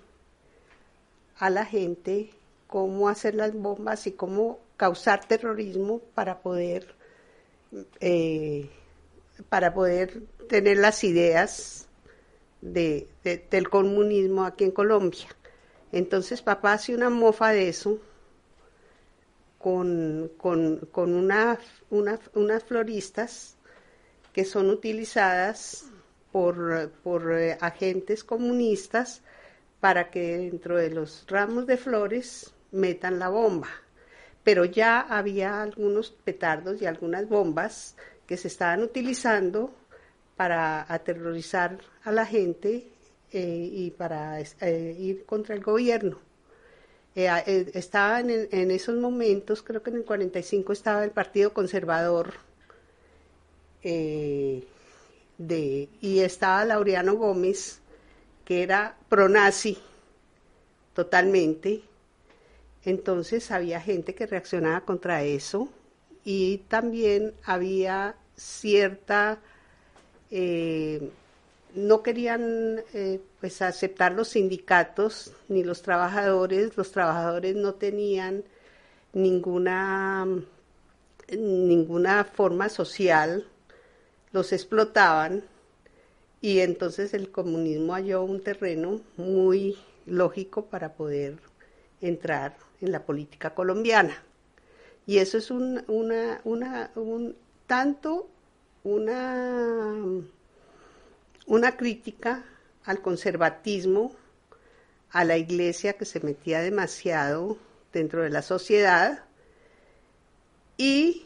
a la gente cómo hacer las bombas y cómo causar terrorismo para poder eh, para poder tener las ideas del comunismo aquí en Colombia. Entonces papá hace una mofa de eso con, unas floristas que son utilizadas por, por eh, agentes comunistas para que dentro de los ramos de flores metan la bomba. Pero ya había algunos petardos y algunas bombas que se estaban utilizando para aterrorizar a la gente eh, y para eh, ir contra el gobierno. Eh, estaba en, en, esos momentos, creo que en el 45 estaba el Partido Conservador de, y estaba Laureano Gómez, que era pronazi totalmente. Entonces había gente que reaccionaba contra eso y también había cierta no querían eh, pues aceptar los sindicatos ni los trabajadores, los trabajadores no tenían ninguna ninguna forma social, los explotaban. Y entonces el comunismo halló un terreno muy lógico para poder entrar en la política colombiana. Y eso es un, una, una, un, tanto una, una crítica al conservatismo, a la iglesia que se metía demasiado dentro de la sociedad y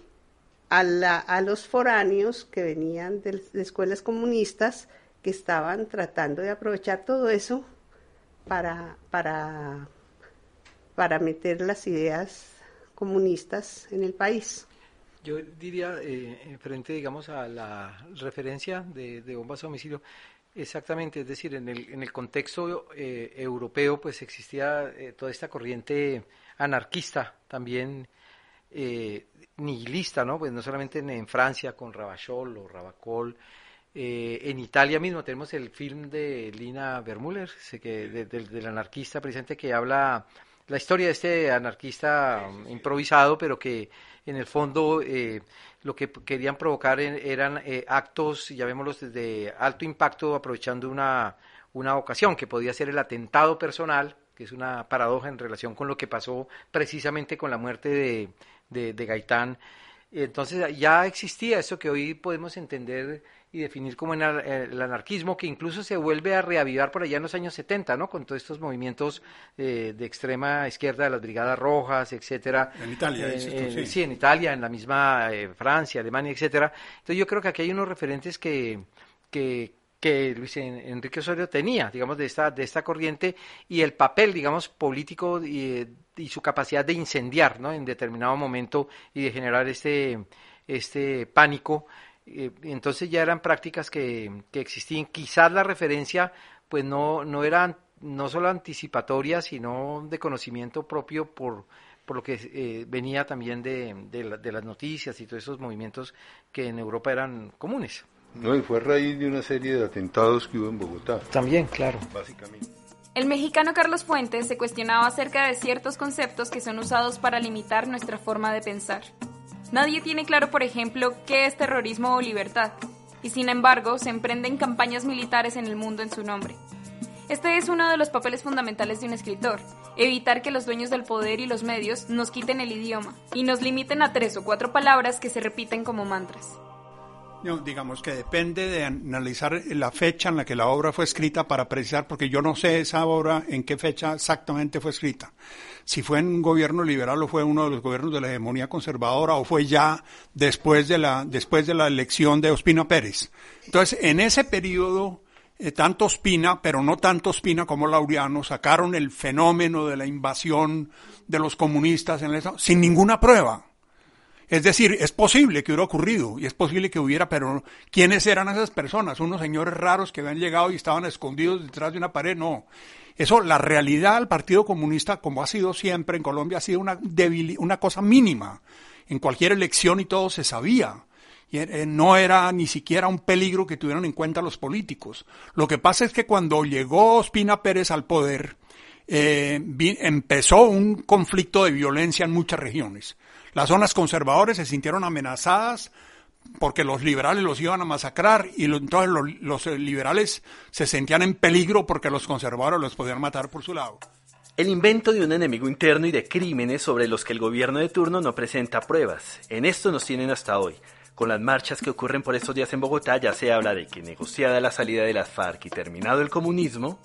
a, los foráneos que venían de, de escuelas comunistas que estaban tratando de aprovechar todo eso para, para, para meter las ideas comunistas en el país.
Yo diría, eh, frente, digamos, a la referencia de, de bombas a domicilio, exactamente, es decir, en el, en el contexto eh, europeo, pues existía eh, toda esta corriente anarquista, también eh, nihilista, ¿no? Pues no solamente en, en Francia con Ravachol o Ravacol, eh, en Italia mismo tenemos el film de Lina Vermüller, que, de, de, del anarquista presente que habla la historia de este anarquista improvisado, pero que en el fondo eh, lo que querían provocar en, eran eh, actos, llamémoslos, de alto impacto, aprovechando una, una ocasión, que podía ser el atentado personal, que es una paradoja en relación con lo que pasó precisamente con la muerte de, de Gaitán. Entonces ya existía eso que hoy podemos entender y definir como el anarquismo, que incluso se vuelve a reavivar por allá en los años 70, ¿no? Con todos estos movimientos eh, de extrema izquierda, de las Brigadas Rojas, etcétera.
En Italia,
eh,
esto,
en,
sí.
sí. en Italia, en la misma eh, Francia, Alemania, etcétera. Entonces yo creo que aquí hay unos referentes que, que, que Luis Enrique Osorio tenía, digamos, de esta, de esta corriente y el papel, digamos, político y, y su capacidad de incendiar, ¿no? En determinado momento y de generar este, este pánico eh, entonces ya eran prácticas que, que, existían. Quizás la referencia pues no, no eran no solo anticipatorias, sino de conocimiento propio por, por lo que eh, venía también de, de, la, de, las noticias y todos esos movimientos que en Europa eran comunes.
No, y fue a raíz de una serie de atentados que hubo en Bogotá.
También, claro.
Básicamente.
El mexicano Carlos Fuentes se cuestionaba acerca de ciertos conceptos que son usados para limitar nuestra forma de pensar. Nadie tiene claro, por ejemplo, qué es terrorismo o libertad, y sin embargo se emprenden campañas militares en el mundo en su nombre. Este es uno de los papeles fundamentales de un escritor, evitar que los dueños del poder y los medios nos quiten el idioma y nos limiten a tres o cuatro palabras que se repiten como mantras.
No, digamos que depende de analizar la fecha en la que la obra fue escrita para precisar, porque yo no sé esa obra en qué fecha exactamente fue escrita. Si fue en un gobierno liberal o fue uno de los gobiernos de la hegemonía conservadora o fue ya después de la, después de la elección de Ospina Pérez. Entonces, en ese periodo, eh, tanto Ospina, pero no tanto Ospina como Laureano, sacaron el fenómeno de la invasión de los comunistas en el, sin ninguna prueba. Es decir, es posible que hubiera ocurrido y es posible que hubiera, pero ¿quiénes eran esas personas? Unos señores raros que habían llegado y estaban escondidos detrás de una pared, no. Eso, la realidad del Partido Comunista, como ha sido siempre en Colombia, ha sido una, una cosa mínima. En cualquier elección y todo se sabía. Y no era ni siquiera un peligro que tuvieran en cuenta los políticos. Lo que pasa es que cuando llegó Ospina Pérez al poder, eh, empezó un conflicto de violencia en muchas regiones. Las zonas conservadoras se sintieron amenazadas porque los liberales los iban a masacrar y entonces los, los, liberales se sentían en peligro porque los conservadores los podían matar por su lado.
El invento de un enemigo interno y de crímenes sobre los que el gobierno de turno no presenta pruebas. En esto nos tienen hasta hoy. Con las marchas que ocurren por estos días en Bogotá ya se habla de que negociada la salida de las FARC y terminado el comunismo,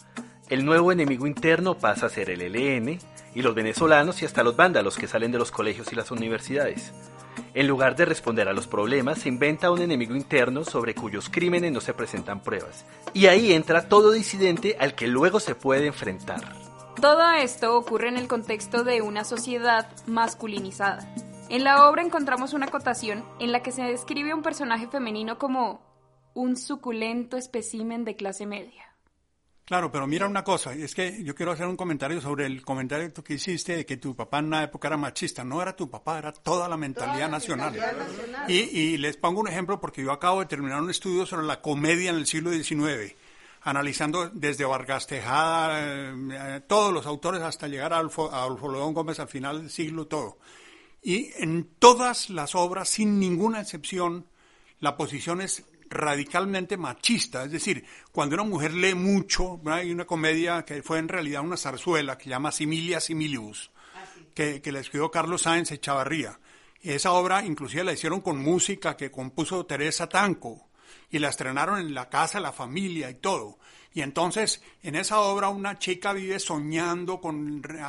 el nuevo enemigo interno pasa a ser el ELN y los venezolanos y hasta los vándalos que salen de los colegios y las universidades. En lugar de responder a los problemas, se inventa un enemigo interno sobre cuyos crímenes no se presentan pruebas. Y ahí entra todo disidente al que luego se puede enfrentar.
Todo esto ocurre en el contexto de una sociedad masculinizada. En la obra encontramos una acotación en la que se describe a un personaje femenino como un suculento espécimen de clase media.
Claro, pero mira una cosa, es que yo quiero hacer un comentario sobre el comentario que hiciste de que tu papá en una época era machista. No era tu papá, era toda la mentalidad, toda la nacional. mentalidad nacional. Y, y, les pongo un ejemplo porque yo acabo de terminar un estudio sobre la comedia en el siglo XIX, analizando desde Vargas Tejada, eh, todos los autores hasta llegar a Adolfo, a Adolfo León Gómez al final del siglo, todo. Y en todas las obras, sin ninguna excepción, la posición es radicalmente machista. Es decir, cuando una mujer lee mucho, hay una comedia que fue en realidad una zarzuela que se llama Similia Similius, que, que la escribió Carlos Sáenz Echavarría. Y esa obra inclusive la hicieron con música que compuso Teresa Tanco y la estrenaron en la casa, la familia y todo. Y entonces en esa obra una chica vive soñando con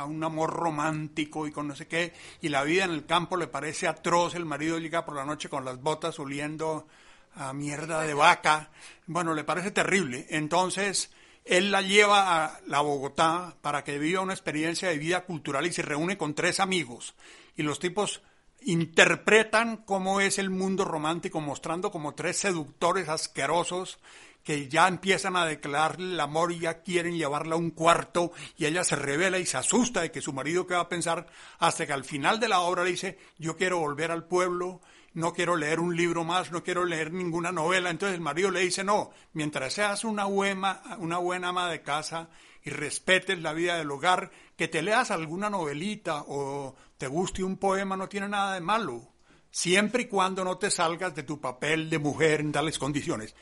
un amor romántico y con no sé qué, y la vida en el campo le parece atroz, el marido llega por la noche con las botas oliendo a mierda de vaca, bueno, le parece terrible. Entonces él la lleva a la Bogotá para que viva una experiencia de vida cultural y se reúne con tres amigos. Y los tipos interpretan cómo es el mundo romántico, mostrando como tres seductores asquerosos que ya empiezan a declararle el amor y ya quieren llevarla a un cuarto y ella se revela y se asusta de que su marido qué va a pensar hasta que al final de la obra le dice yo quiero volver al pueblo, no quiero leer un libro más, no quiero leer ninguna novela. Entonces el marido le dice no, mientras seas una buena, una buena ama de casa y respetes la vida del hogar, que te leas alguna novelita o te guste un poema no tiene nada de malo, siempre y cuando no te salgas de tu papel de mujer en tales condiciones.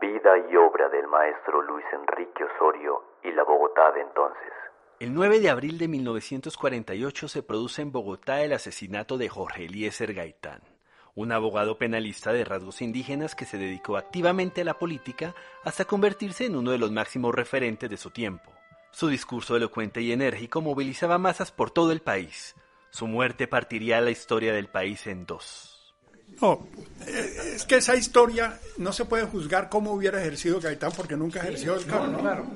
Vida y obra del maestro Luis Enrique Osorio y la Bogotá de entonces.
El 9 de abril de 1948 se produce en Bogotá el asesinato de Jorge Eliezer Gaitán, un abogado penalista de rasgos indígenas que se dedicó activamente a la política hasta convertirse en uno de los máximos referentes de su tiempo. Su discurso elocuente y enérgico movilizaba masas por todo el país. Su muerte partiría la historia del país en dos.
No, eh, es que esa historia no se puede juzgar cómo hubiera ejercido Gaitán porque nunca ejerció el cargo.
claro.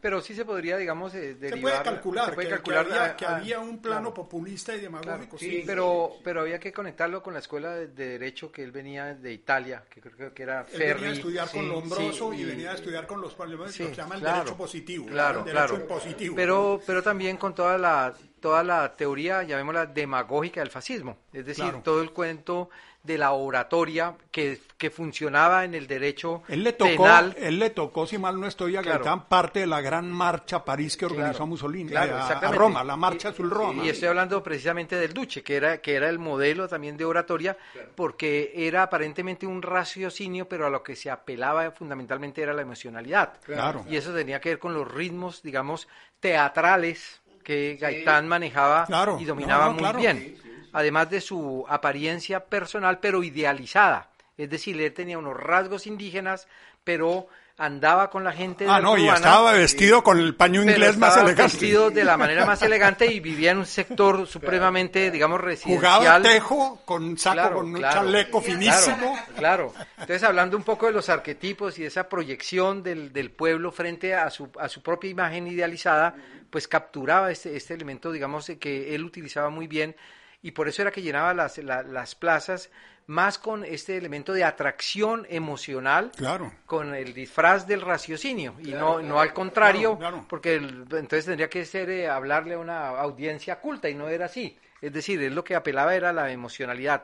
Pero sí se podría, digamos, eh,
Se
derivar...
puede calcular,
se puede
que,
calcular
que había,
a-
que había un plano populista y demagógico.
Sí, pero, pero había que conectarlo con la escuela de, de Derecho que él venía de Italia, que creo que era
Él
Ferri.
venía a estudiar con
sí,
Lombroso
sí,
y, venía a estudiar con los
sí,
lo que se llama el
claro,
derecho positivo,
Claro,
el derecho
claro.
impositivo.
Pero, pero también con toda la, toda la teoría, llamémosla demagógica del fascismo. Es decir,
Claro.
todo el cuento de la oratoria que, que funcionaba en el derecho
Él le tocó,
penal.
él le tocó, si mal no estoy, a
Claro.
Parte de la gran marcha a París que organizó
Claro,
Mussolini, eh, a-. Roma, la marcha
Y-
azul Roma.
Y estoy hablando precisamente del Duce, que era, que era el modelo también de oratoria, porque era aparentemente un raciocinio, pero a lo que se apelaba fundamentalmente era la emocionalidad.
Claro.
Y eso tenía que ver con los ritmos, digamos, teatrales que Gaitán manejaba
Claro,
y dominaba
no, no,
muy
claro.
bien. Además de su apariencia personal, pero idealizada. Es decir, él tenía unos rasgos indígenas, pero andaba con la gente
Ah, no, y estaba vestido con el paño inglés más elegante.
vestido de la manera más [laughs] elegante y vivía en un sector supremamente, digamos, residencial.
Jugaba tejo con saco,
Claro,
con un
claro.
chaleco finísimo.
Claro, claro. Entonces, hablando un poco de los arquetipos y de esa proyección del, del pueblo frente a su, a su propia imagen idealizada, pues capturaba este, este elemento, digamos, que él utilizaba muy bien y por eso era que llenaba las, la- las plazas más con este elemento de atracción emocional
Claro.
con el disfraz del raciocinio y
Claro,
no, no al contrario,
claro, claro.
porque el- entonces tendría que ser eh, hablarle a una audiencia culta y no era así. Es decir, él lo que apelaba era la emocionalidad.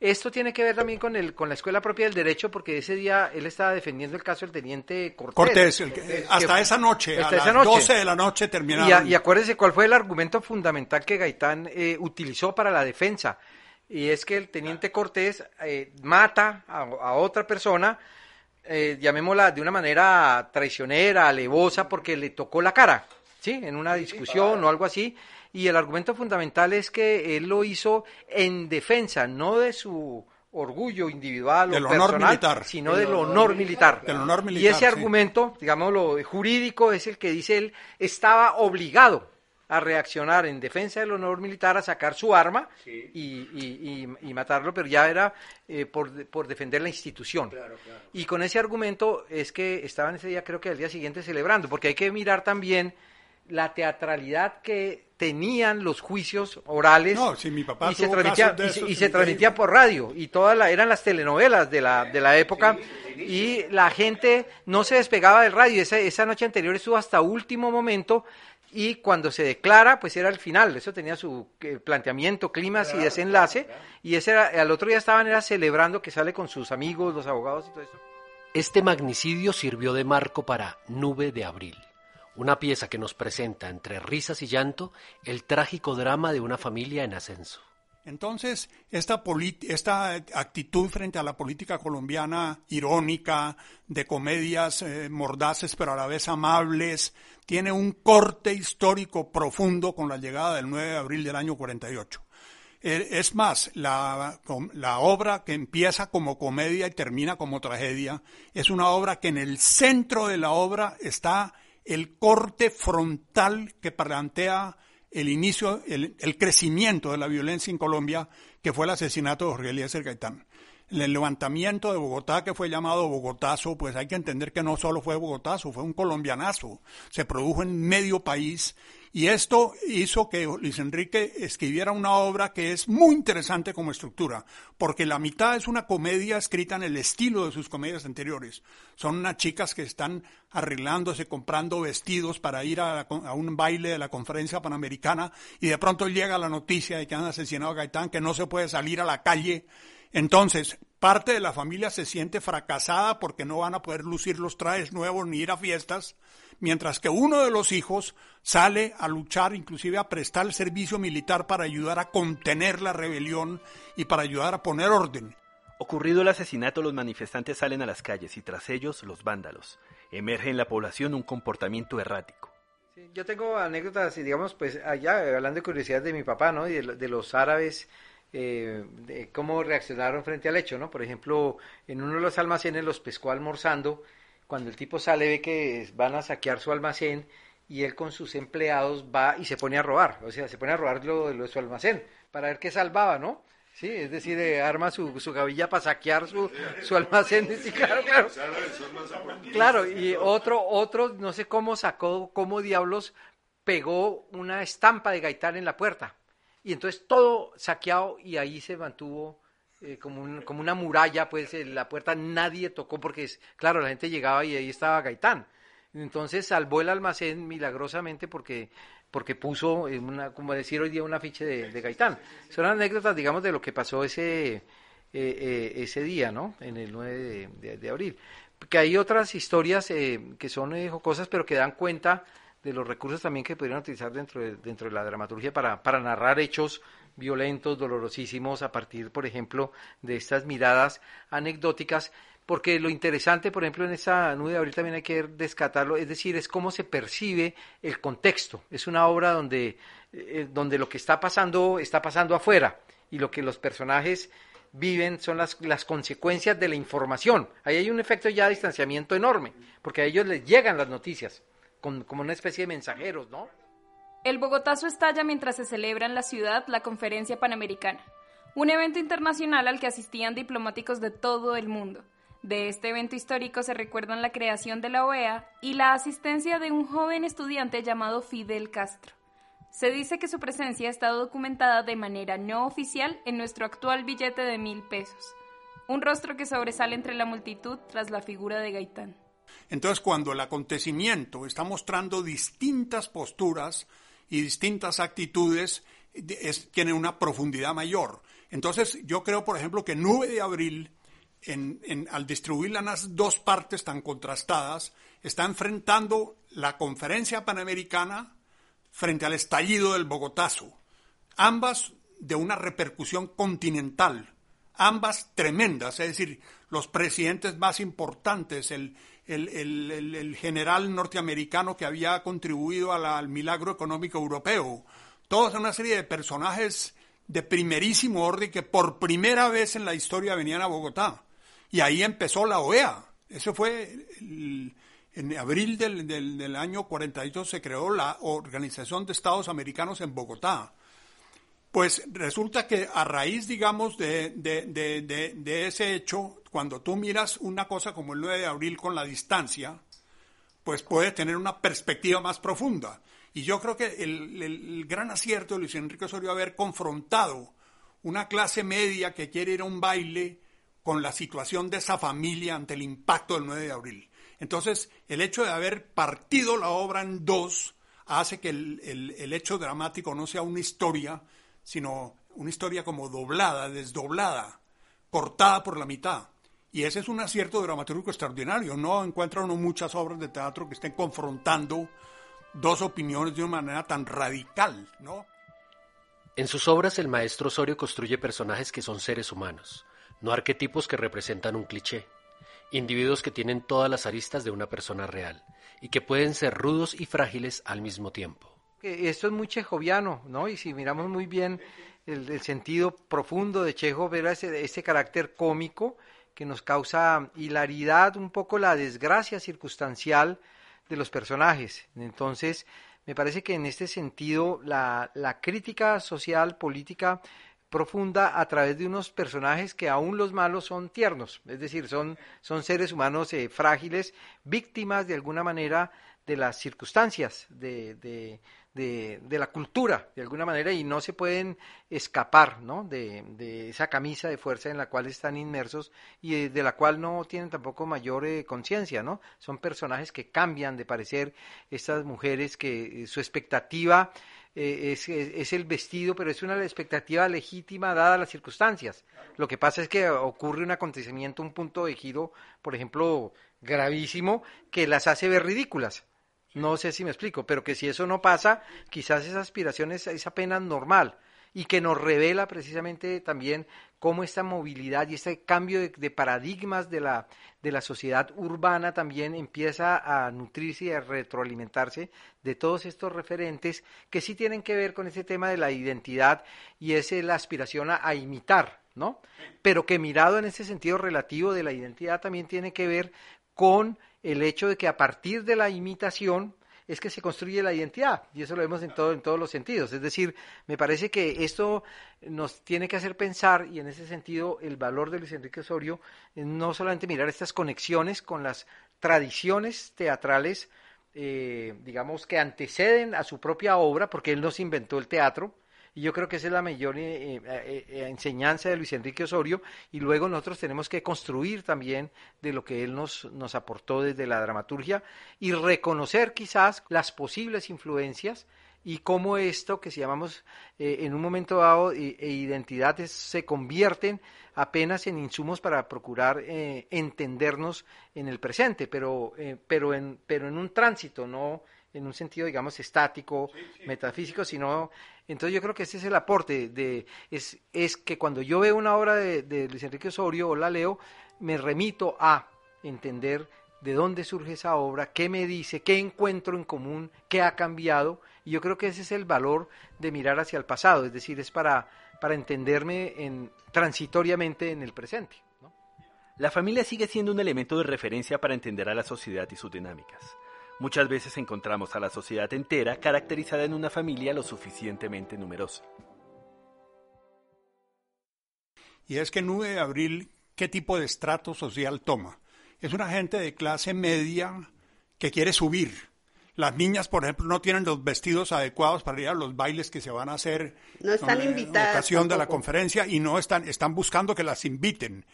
Esto tiene que ver también con el con la escuela propia del derecho, porque ese día él estaba defendiendo el caso del teniente Cortés.
Cortés, el que-
Que-
hasta esa noche, a las
esa noche.
12 de la noche
Y,
terminaron.
a- y acuérdese cuál fue el argumento fundamental que Gaitán eh, utilizó para la defensa. Y es que el teniente Cortés eh, mata a, a otra persona, eh, llamémosla de una manera traicionera, alevosa, porque le tocó la cara, ¿sí? En una discusión o algo así. Y el argumento fundamental es que él lo hizo en defensa, no de su orgullo individual
Del
o
honor
personal,
militar.
sino del honor militar.
Del honor
Y
militar,
ese
sí.
argumento, digámoslo, jurídico es el que dice él, estaba obligado a reaccionar en defensa del honor militar, a sacar su arma y, y- y- y matarlo, pero ya era eh, por, por defender la institución. Y con ese argumento es que estaban ese día, creo que al día siguiente celebrando, porque hay que mirar también la teatralidad que tenían los juicios orales
No, si mi papá
y se transmitía, y y se transmitía por radio y todas la, eran las telenovelas de la, de la época y la gente no se despegaba del radio. Esa, esa noche anterior estuvo hasta último momento y cuando se declara, pues era el final. Eso tenía su eh, planteamiento, climas y desenlace. Y ese era, al otro día estaban era celebrando que sale con sus amigos, los abogados y todo eso.
Este magnicidio sirvió de marco para Nube de Abril, una pieza que nos presenta entre risas y llanto el trágico drama de una familia en ascenso.
Entonces, esta, esta, actitud frente a la política colombiana irónica, de comedias eh, mordaces pero a la vez amables, tiene un corte histórico profundo con la llegada del 9 de abril del año 48. Eh, es más, la, la, obra que empieza como comedia y termina como tragedia es una obra que en el centro de la obra está el corte frontal que plantea el inicio, el, crecimiento de la violencia en Colombia, que fue el asesinato de Jorge Eliezer Gaitán. El levantamiento de Bogotá, que fue llamado Bogotazo, pues hay que entender que no solo fue Bogotazo, fue un colombianazo. Se produjo en medio país y esto hizo que Luis Enrique escribiera una obra que es muy interesante como estructura, porque la mitad es una comedia escrita en el estilo de sus comedias anteriores. Son unas chicas que están arreglándose, comprando vestidos para ir a, un baile de la conferencia panamericana y de pronto llega la noticia de que han asesinado a Gaitán, que no se puede salir a la calle. Entonces, parte de la familia se siente fracasada porque no van a poder lucir los trajes nuevos ni ir a fiestas mientras que uno de los hijos sale a luchar, inclusive a prestar el servicio militar para ayudar a contener la rebelión y para ayudar a poner orden.
Ocurrido el asesinato, los manifestantes salen a las calles y tras ellos los vándalos. Emerge en la población un comportamiento errático.
yo tengo anécdotas, digamos, pues allá, hablando de curiosidades de mi papá, ¿no? Y de, los árabes, eh, de cómo reaccionaron frente al hecho, ¿no? Por ejemplo, en uno de los almacenes los pescó almorzando cuando el tipo sale ve que van a saquear su almacén y él con sus empleados va y se pone a robar, o sea, se pone a robar lo, de su almacén para ver qué salvaba, ¿no? Sí, es decir, eh, arma su, su gavilla para saquear su, su almacén. [laughs] Sí, claro, claro. Claro, y otro, otro, no sé cómo sacó, cómo diablos pegó una estampa de Gaitán en la puerta. Y entonces todo saqueado y ahí se mantuvo eh, como, como una muralla, pues la puerta nadie tocó porque, claro, la gente llegaba y ahí estaba Gaitán. Entonces salvó el almacén milagrosamente porque, porque puso, una, como decir hoy día, un afiche de, Gaitán. Son anécdotas, digamos, de lo que pasó ese, eh, eh, ese día, ¿no? En el 9 de, abril. Que hay otras historias que son cosas, pero que dan cuenta de los recursos también que podrían utilizar dentro de, dentro de la dramaturgia para, para narrar hechos violentos, dolorosísimos, a partir, por ejemplo, de estas miradas anecdóticas, porque lo interesante, por ejemplo, en esa nube de abril también hay que descatarlo, es decir, es cómo se percibe el contexto. Es una obra donde, eh, donde lo que está pasando está pasando afuera y lo que los personajes viven son las, las consecuencias de la información. Ahí hay un efecto ya de distanciamiento enorme, porque a ellos les llegan las noticias, como una especie de mensajeros, ¿no?
El Bogotazo estalla mientras se celebra en la ciudad la Conferencia Panamericana, un evento internacional al que asistían diplomáticos de todo el mundo. De este evento histórico se recuerdan la creación de la OEA y la asistencia de un joven estudiante llamado Fidel Castro. Se dice que su presencia está documentada de manera no oficial en nuestro actual billete de mil pesos, un rostro que sobresale entre la multitud tras la figura de Gaitán.
Entonces, cuando el acontecimiento está mostrando distintas posturas, y distintas actitudes es, tienen una profundidad mayor. Entonces, yo creo, por ejemplo, que Nube de Abril, en, al distribuirla en las dos partes tan contrastadas, está enfrentando la conferencia panamericana frente al estallido del Bogotazo, ambas de una repercusión continental, ambas tremendas, es decir, los presidentes más importantes, el, el, general norteamericano que había contribuido al milagro económico europeo. Toda una serie de personajes de primerísimo orden que por primera vez en la historia venían a Bogotá. Y ahí empezó la OEA. Eso fue en abril del, del, año 42 se creó la Organización de Estados Americanos en Bogotá. Pues resulta que a raíz, digamos, de, ese hecho, cuando tú miras una cosa como el 9 de abril con la distancia, pues puede tener una perspectiva más profunda. Y yo creo que el, gran acierto de Luis Enrique Osorio haber confrontado una clase media que quiere ir a un baile con la situación de esa familia ante el impacto del 9 de abril. Entonces, el hecho de haber partido la obra en dos hace que el hecho dramático no sea una historia, sino una historia como doblada, desdoblada, cortada por la mitad. Y ese es un acierto dramatúrgico extraordinario. No encuentra uno muchas obras de teatro que estén confrontando dos opiniones de una manera tan radical, ¿no?
En sus obras el maestro Osorio construye personajes que son seres humanos, no arquetipos que representan un cliché, individuos que tienen todas las aristas de una persona real y que pueden ser rudos y frágiles al mismo tiempo.
Esto es muy chejoviano, ¿no? Y si miramos muy bien el, sentido profundo de Chejov era ese, ese carácter cómico que nos causa hilaridad, un poco la desgracia circunstancial de los personajes. Entonces, me parece que en este sentido la, crítica social, política, profunda a través de unos personajes que aún los malos son tiernos, es decir, son, son seres humanos eh, frágiles, víctimas de alguna manera de las circunstancias, de, de, la cultura, de alguna manera, y no se pueden escapar ¿no? de, esa camisa de fuerza en la cual están inmersos y de, la cual no tienen tampoco mayor eh, conciencia, ¿no? Son personajes que cambian de parecer, estas mujeres que eh, su expectativa eh, es, es, el vestido, pero es una expectativa legítima dada las circunstancias. Lo que pasa es que ocurre un acontecimiento, un punto de giro, por ejemplo, gravísimo, que las hace ver ridículas. No sé si me explico, pero que si eso no pasa, quizás esa aspiración es, apenas normal y que nos revela precisamente también cómo esta movilidad y este cambio de, paradigmas de la, de la sociedad urbana también empieza a nutrirse y a retroalimentarse de todos estos referentes que sí tienen que ver con ese tema de la identidad y es la aspiración a, a imitar, ¿no? Pero que mirado en ese sentido relativo de la identidad también tiene que ver con el hecho de que a partir de la imitación es que se construye la identidad, y eso lo vemos en, todo, en todos los sentidos. Es decir, me parece que esto nos tiene que hacer pensar, y en ese sentido el valor de Luis Enrique Osorio, es no solamente mirar estas conexiones con las tradiciones teatrales, eh, digamos, que anteceden a su propia obra, porque él nos inventó el teatro, y yo creo que esa es la mayor eh, eh, eh, enseñanza de Luis Enrique Osorio. Y luego nosotros tenemos que construir también de lo que él nos, nos aportó desde la dramaturgia y reconocer quizás las posibles influencias y cómo esto que se llamamos en un momento dado e, identidades se convierten apenas en insumos para procurar entendernos en el presente, pero, pero, en, pero en un tránsito, no en un sentido, digamos, estático, metafísico, sino... Entonces yo creo que ese es el aporte, de, es, es que cuando yo veo una obra de, Luis Enrique Osorio o la leo, me remito a entender de dónde surge esa obra, qué me dice, qué encuentro en común, qué ha cambiado, y yo creo que ese es el valor de mirar hacia el pasado, es decir, es para, para entenderme en, transitoriamente en el presente.
La familia sigue siendo un elemento de referencia para entender a la sociedad y sus dinámicas. Muchas veces encontramos a la sociedad entera caracterizada en una familia lo suficientemente numerosa.
Y es que 9 de abril, ¿qué tipo de estrato social toma? Es una gente de clase media que quiere subir. Las niñas, por ejemplo, no tienen los vestidos adecuados para ir a los bailes que se van a hacer.
No están invitadas.
En ocasión de la conferencia y no están, están buscando que las inviten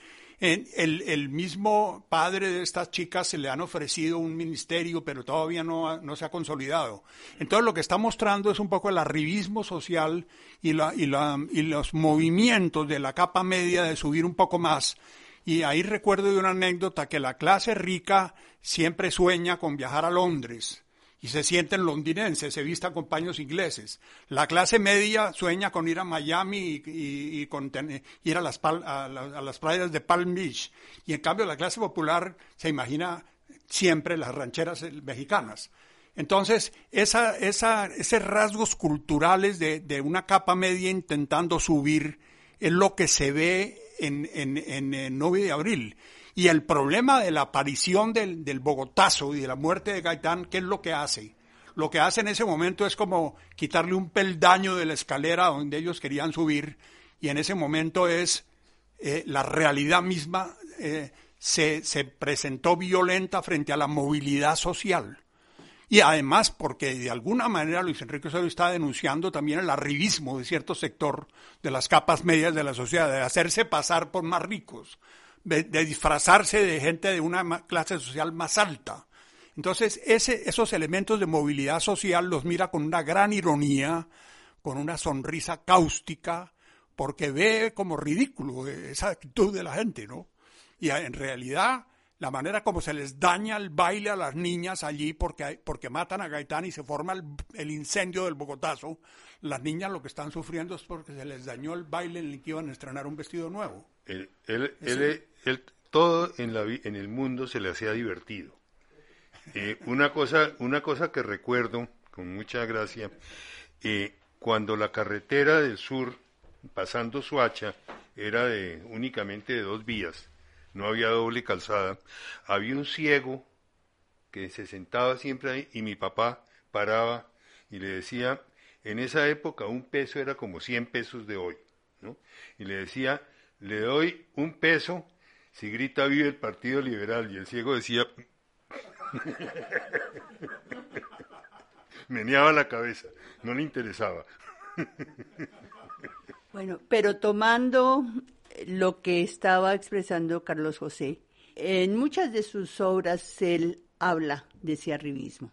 el, el, mismo padre de estas chicas se le han ofrecido un ministerio, pero todavía no, no, se ha consolidado. Entonces lo que está mostrando es un poco el arribismo social y, la, y, la, y los movimientos de la capa media de subir un poco más. Y ahí recuerdo de una anécdota que la clase rica siempre sueña con viajar a Londres y se sienten londinenses, se vista con paños ingleses. La clase media sueña con ir a Miami y, con ir a las, a, las playas de Palm Beach. Y en cambio la clase popular se imagina siempre las rancheras mexicanas. Entonces, esa, esa, esos rasgos culturales de, de, una capa media intentando subir es lo que se ve en, en, en, en 9 de abril. Y el problema de la aparición del, del Bogotazo y de la muerte de Gaitán, ¿qué es lo que hace? Lo que hace en ese momento es como quitarle un peldaño de la escalera donde ellos querían subir y en ese momento es eh, la realidad misma eh, se, se presentó violenta frente a la movilidad social. Y además porque de alguna manera Luis Enrique Osorio está denunciando también el arribismo de cierto sector de las capas medias de la sociedad, de hacerse pasar por más ricos, de, disfrazarse de gente de una clase social más alta. Entonces, ese, esos elementos de movilidad social los mira con una gran ironía, con una sonrisa cáustica, porque ve como ridículo esa actitud de la gente, ¿no? Y en realidad la manera como se les daña el baile a las niñas allí porque, porque matan a Gaitán y se forma el, incendio del Bogotazo, las niñas lo que están sufriendo es porque se les dañó el baile en el que iban a estrenar un vestido nuevo.
Él, él, todo en, la, en el mundo se le hacía divertido. Eh, una, cosa, una cosa que recuerdo con mucha gracia, eh, cuando la carretera del sur, pasando Suacha, era de, únicamente de dos vías, no había doble calzada, había un ciego que se sentaba siempre ahí y mi papá paraba y le decía, en esa época un peso era como 100 pesos de hoy, ¿no? Y le decía, le doy un peso si grita vive el Partido Liberal y el ciego decía, [laughs] meneaba la cabeza, no le interesaba.
Bueno, pero tomando lo que estaba expresando Carlos José. En muchas de sus obras él habla de ese arribismo,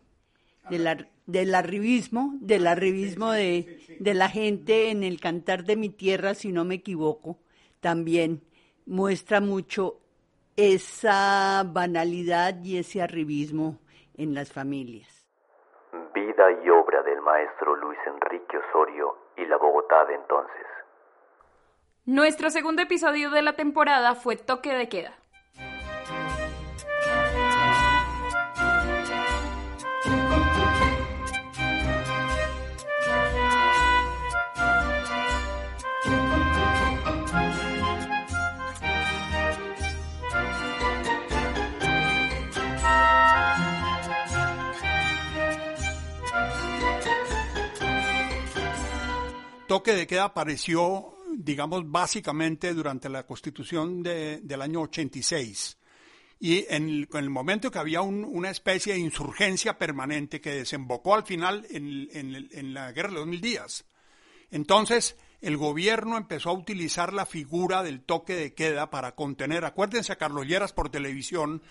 del arribismo, del arribismo de, de la gente en el cantar de mi tierra, si no me equivoco, también muestra mucho esa banalidad y ese arribismo en las familias.
Vida y obra del maestro Luis Enrique Osorio y la Bogotá de entonces.
Nuestro segundo episodio de la temporada fue Toque de Queda.
Toque de queda apareció digamos, básicamente durante la constitución del año 86. Y en el, momento que había una especie de insurgencia permanente que desembocó al final en, la guerra de los mil días. Entonces, el gobierno empezó a utilizar la figura del toque de queda para contener, acuérdense a Carlos Lleras por televisión,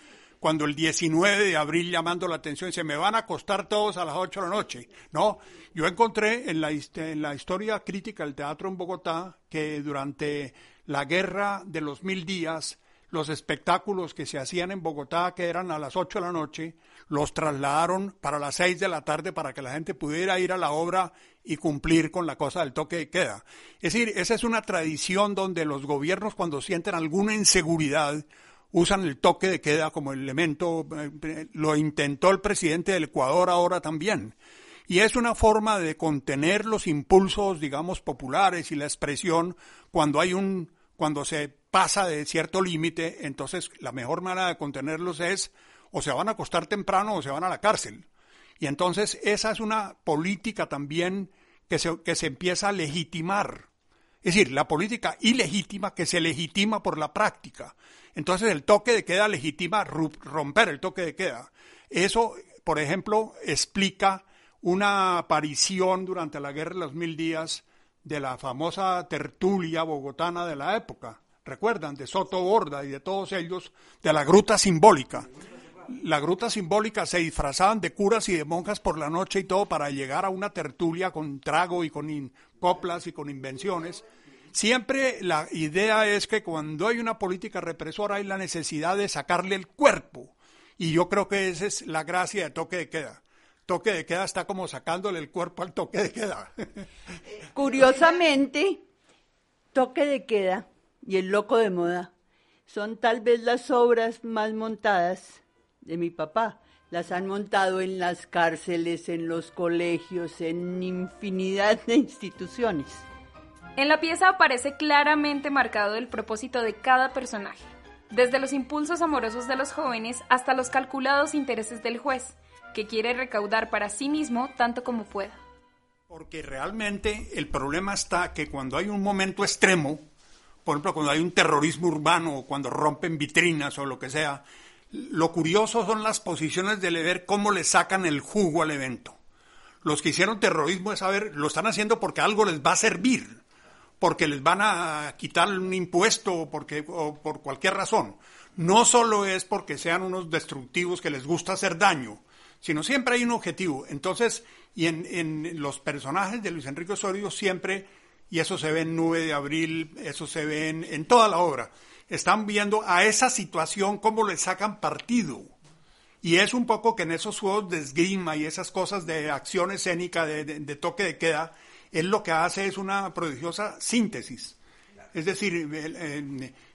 cuando el 19 de abril llamando la atención, se me van a acostar todos a las 8 de la noche. No, yo encontré en la, historia crítica del teatro en Bogotá que durante la guerra de los mil días, los espectáculos que se hacían en Bogotá, que eran a las 8 de la noche, los trasladaron para las 6 de la tarde para que la gente pudiera ir a la obra y cumplir con la cosa del toque de queda. Es decir, esa es una tradición donde los gobiernos cuando sienten alguna inseguridad usan el toque de queda como elemento, eh, lo intentó el presidente del Ecuador ahora también. Y es una forma de contener los impulsos, digamos, populares y la expresión cuando hay un, cuando se pasa de cierto límite, entonces la mejor manera de contenerlos es o se van a acostar temprano o se van a la cárcel. Y entonces esa es una política también que se, que se empieza a legitimar. Es decir, la política ilegítima que se legitima por la práctica. Entonces el toque de queda legitima romper el toque de queda. Eso, por ejemplo, explica una aparición durante la Guerra de los Mil Días de la famosa tertulia bogotana de la época. ¿Recuerdan? De Soto Borda y de todos ellos, de la gruta simbólica. La gruta simbólica se disfrazaban de curas y de monjas por la noche y todo para llegar a una tertulia con trago y con coplas y con invenciones Siempre la idea es que cuando hay una política represora hay la necesidad de sacarle el cuerpo. Y yo creo que esa es la gracia de toque de queda. Toque de queda está como sacándole el cuerpo al toque de queda. [laughs]
Curiosamente, toque de queda y el loco de moda son tal vez las obras más montadas de mi papá. Las han montado en las cárceles, en los colegios, en infinidad de instituciones.
En la pieza aparece claramente marcado el propósito de cada personaje, desde los impulsos amorosos de los jóvenes hasta los calculados intereses del juez, que quiere recaudar para sí mismo tanto como pueda.
Porque realmente el problema está que cuando hay un momento extremo, por ejemplo, cuando hay un terrorismo urbano o cuando rompen vitrinas o lo que sea, lo curioso son las posiciones de ver cómo le sacan el jugo al evento. Los que hicieron terrorismo es saber, lo están haciendo porque algo les va a servir porque les van a quitar un impuesto o, porque, por cualquier razón. No solo es porque sean unos destructivos que les gusta hacer daño, sino siempre hay un objetivo. Entonces, y en, los personajes de Luis Enrique Osorio siempre, y eso se ve en Nube de Abril, eso se ve en, toda la obra, están viendo a esa situación cómo le sacan partido. Y es un poco que en esos juegos de esgrima y esas cosas de acción escénica, de toque de queda, él lo que hace es una prodigiosa síntesis. Es decir,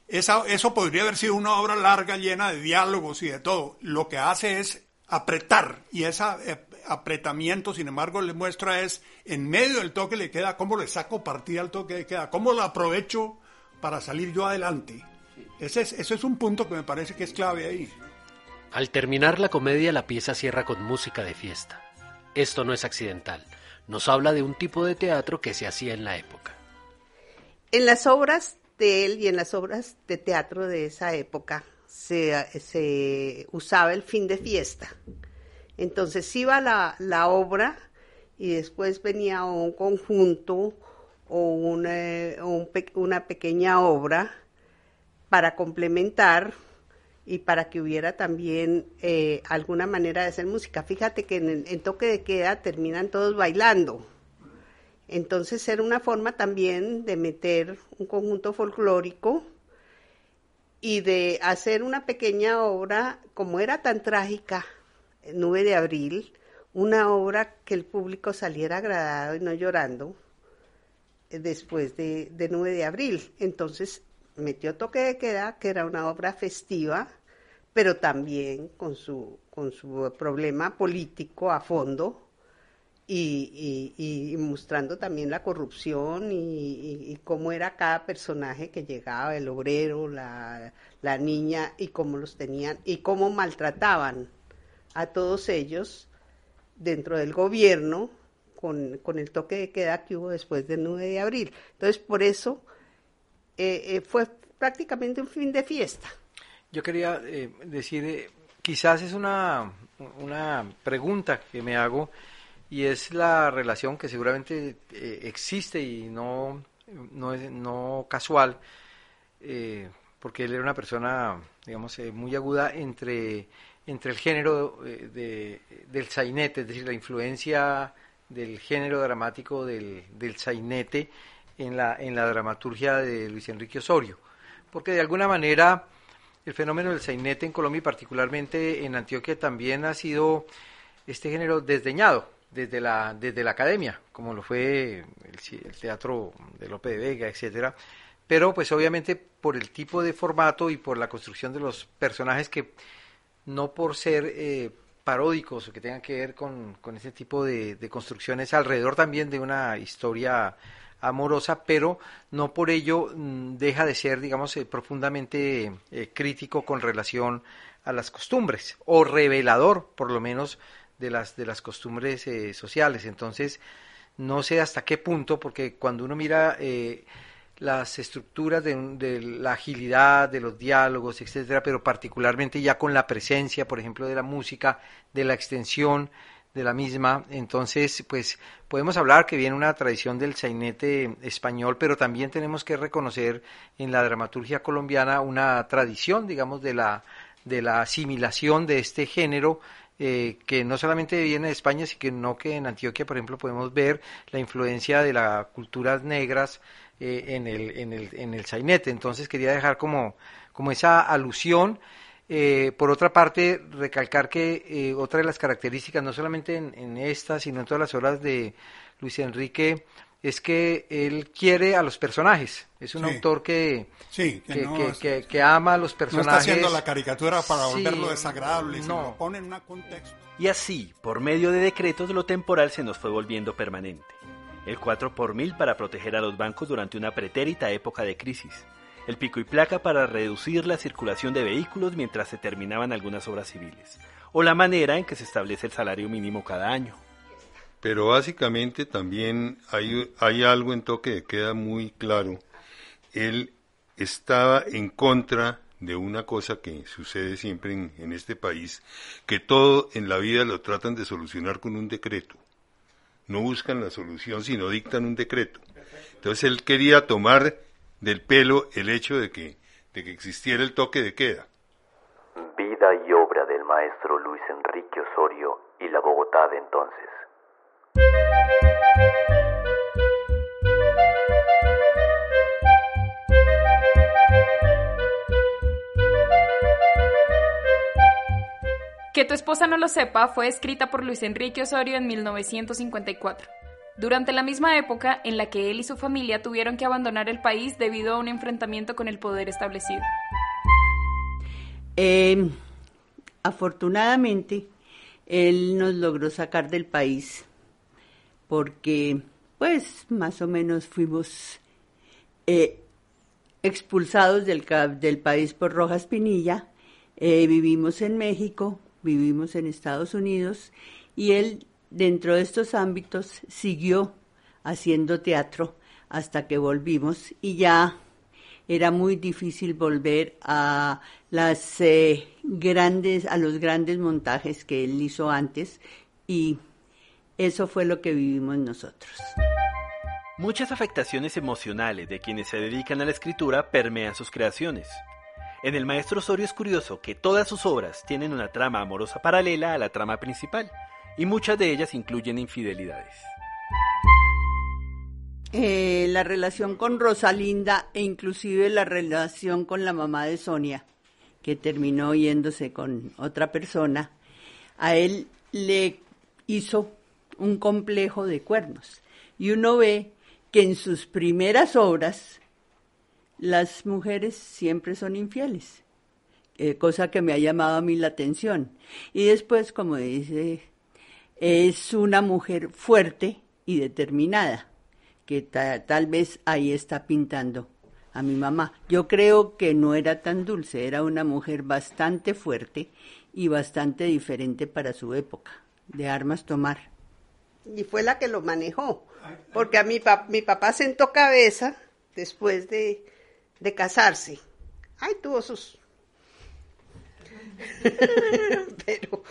esa, eso podría haber sido una obra larga, llena de diálogos y de todo. Lo que hace es apretar y ese apretamiento, sin embargo, le muestra es en medio del toque le queda, cómo le saco partida al toque le queda, cómo lo aprovecho para salir yo adelante. Ese es, ese es un punto que me parece que es clave ahí.
Al terminar la comedia, la pieza cierra con música de fiesta. Esto no es accidental. Nos habla de un tipo de teatro que se hacía en la época.
En las obras de él y en las obras de teatro de esa época se, usaba el fin de fiesta. Entonces iba la, obra y después venía un conjunto o una, una pequeña obra para complementar y para que hubiera también eh, alguna manera de hacer música. Fíjate que en, toque de queda terminan todos bailando. Entonces era una forma también de meter un conjunto folclórico y de hacer una pequeña obra, como era tan trágica, 9 de abril, una obra que el público saliera agradado y no llorando eh, después de, de 9 de abril. Entonces metió toque de queda, que era una obra festiva, pero también con su, con su problema político a fondo y, mostrando también la corrupción y, cómo era cada personaje que llegaba, el obrero, la, la niña, y cómo los tenían, y cómo maltrataban a todos ellos dentro del gobierno con, con el toque de queda que hubo después del 9 de abril. Entonces, por eso eh, eh, fue prácticamente un fin de fiesta.
Yo quería eh, decir, quizás es una, una pregunta que me hago y es la relación que seguramente existe y no, no, es, no casual, porque él era una persona, digamos, muy aguda entre, entre el género de, del sainete, es decir, la influencia del género dramático del, del sainete en la, en la dramaturgia de Luis Enrique Osorio, porque de alguna manera el fenómeno del sainete en Colombia y particularmente en Antioquia también ha sido este género desdeñado desde la, desde la academia, como lo fue el, teatro de Lope de Vega, etcétera, pero pues obviamente por el tipo de formato y por la construcción de los personajes que no por ser eh, paródicos o que tengan que ver con, con ese tipo de construcciones alrededor también de una historia amorosa, pero no por ello mm, deja de ser, digamos, eh, profundamente eh, crítico con relación a las costumbres o revelador, por lo menos, de las de las costumbres eh, sociales. Entonces, no sé hasta qué punto, porque cuando uno mira las estructuras de, de, la agilidad de los diálogos, etcétera, pero particularmente ya con la presencia, por ejemplo, de la música, de la extensión de la misma. Entonces, pues podemos hablar que viene una tradición del sainete español, pero también tenemos que reconocer en la dramaturgia colombiana una tradición, digamos, de la, de la asimilación de este género eh, que no solamente viene de España, sino que en Antioquia, por ejemplo, podemos ver la influencia de las culturas negras eh, en, el, en, el, en el sainete. Entonces quería dejar como, como esa alusión eh, por otra parte, recalcar que eh, otra de las características, no solamente en, esta, sino en todas las obras de Luis Enrique, es que él quiere a los personajes. Es un autor que, que, ama a los personajes. No
está haciendo la caricatura para volverlo desagradable, sino lo pone en un contexto.
Y así, por medio de decretos, lo temporal se nos fue volviendo permanente. El 4 por mil para proteger a los bancos durante una pretérita época de crisis el pico y placa para reducir la circulación de vehículos mientras se terminaban algunas obras civiles, o la manera en que se establece el salario mínimo cada año.
Pero básicamente también hay, hay algo en toque que queda muy claro. Él estaba en contra de una cosa que sucede siempre en, en, este país, que todo en la vida lo tratan de solucionar con un decreto. No buscan la solución, sino dictan un decreto. Entonces él quería tomar del pelo el hecho de que, de que existiera el toque de queda.
Vida y obra del maestro Luis Enrique Osorio y la Bogotá de entonces.
Que tu esposa no lo sepa fue escrita por Luis Enrique Osorio en 1954 durante la misma época en la que él y su familia tuvieron que abandonar el país debido a un enfrentamiento con el poder establecido.
Eh, afortunadamente, él nos logró sacar del país porque, pues, más o menos fuimos eh, expulsados del, del, país por Rojas Pinilla. Eh, vivimos en México, vivimos en Estados Unidos y él, dentro de estos ámbitos, siguió haciendo teatro hasta que volvimos y ya era muy difícil volver a las eh, grandes a los grandes montajes que él hizo antes y eso fue lo que vivimos nosotros.
Muchas afectaciones emocionales de quienes se dedican a la escritura permean sus creaciones. En El Maestro Osorio es curioso que todas sus obras tienen una trama amorosa paralela a la trama principal, y muchas de ellas incluyen infidelidades.
Eh, la relación con Rosalinda e inclusive la relación con la mamá de Sonia, que terminó yéndose con otra persona, a él le hizo un complejo de cuernos. Y uno ve que en sus primeras obras las mujeres siempre son infieles, eh, cosa que me ha llamado a mí la atención. Y después, como dice, es una mujer fuerte y determinada que tal vez ahí está pintando a mi mamá. Yo creo que no era tan dulce, era una mujer bastante fuerte y bastante diferente para su época, de armas tomar.
Y fue la que lo manejó, porque a mi, mi papá sentó cabeza después de, de casarse. Ay, tuvo sus... [laughs] pero,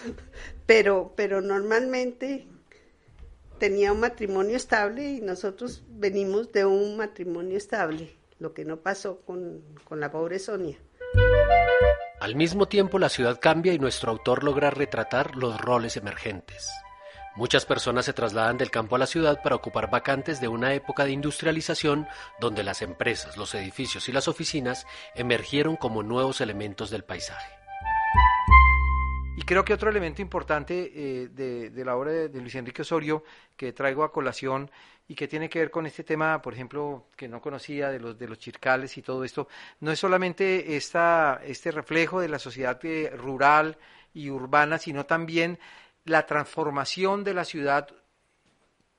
pero, pero normalmente tenía un matrimonio estable y nosotros venimos de un matrimonio estable, lo que no pasó con, con la pobre Sonia.
Al mismo tiempo la ciudad cambia y nuestro autor logra retratar los roles emergentes. Muchas personas se trasladan del campo a la ciudad para ocupar vacantes de una época de industrialización donde las empresas, los edificios y las oficinas emergieron como nuevos elementos del paisaje.
Y creo que otro elemento importante eh, de, la obra de, Luis Enrique Osorio que traigo a colación y que tiene que ver con este tema, por ejemplo, que no conocía de los, de los chircales y todo esto, no es solamente esta, este reflejo de la sociedad eh, rural y urbana, sino también la transformación de la ciudad,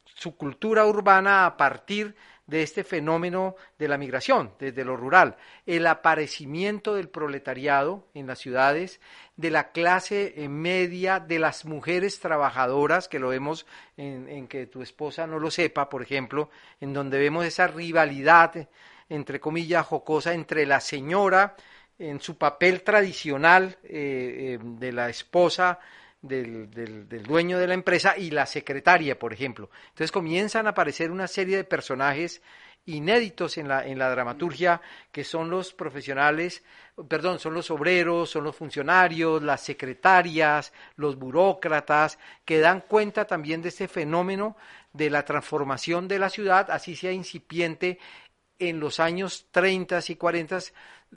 su cultura urbana a partir de este fenómeno de la migración desde lo rural, el aparecimiento del proletariado en las ciudades, de la clase eh, media, de las mujeres trabajadoras, que lo vemos en, que tu esposa no lo sepa, por ejemplo, en donde vemos esa rivalidad, entre comillas, jocosa entre la señora en su papel tradicional eh, eh, de la esposa del, del, dueño de la empresa y la secretaria, por ejemplo. Entonces comienzan a aparecer una serie de personajes inéditos en la, en la dramaturgia, que son los profesionales, perdón, son los obreros, son los funcionarios, las secretarias, los burócratas, que dan cuenta también de este fenómeno de la transformación de la ciudad, así sea incipiente en los años 30 y 40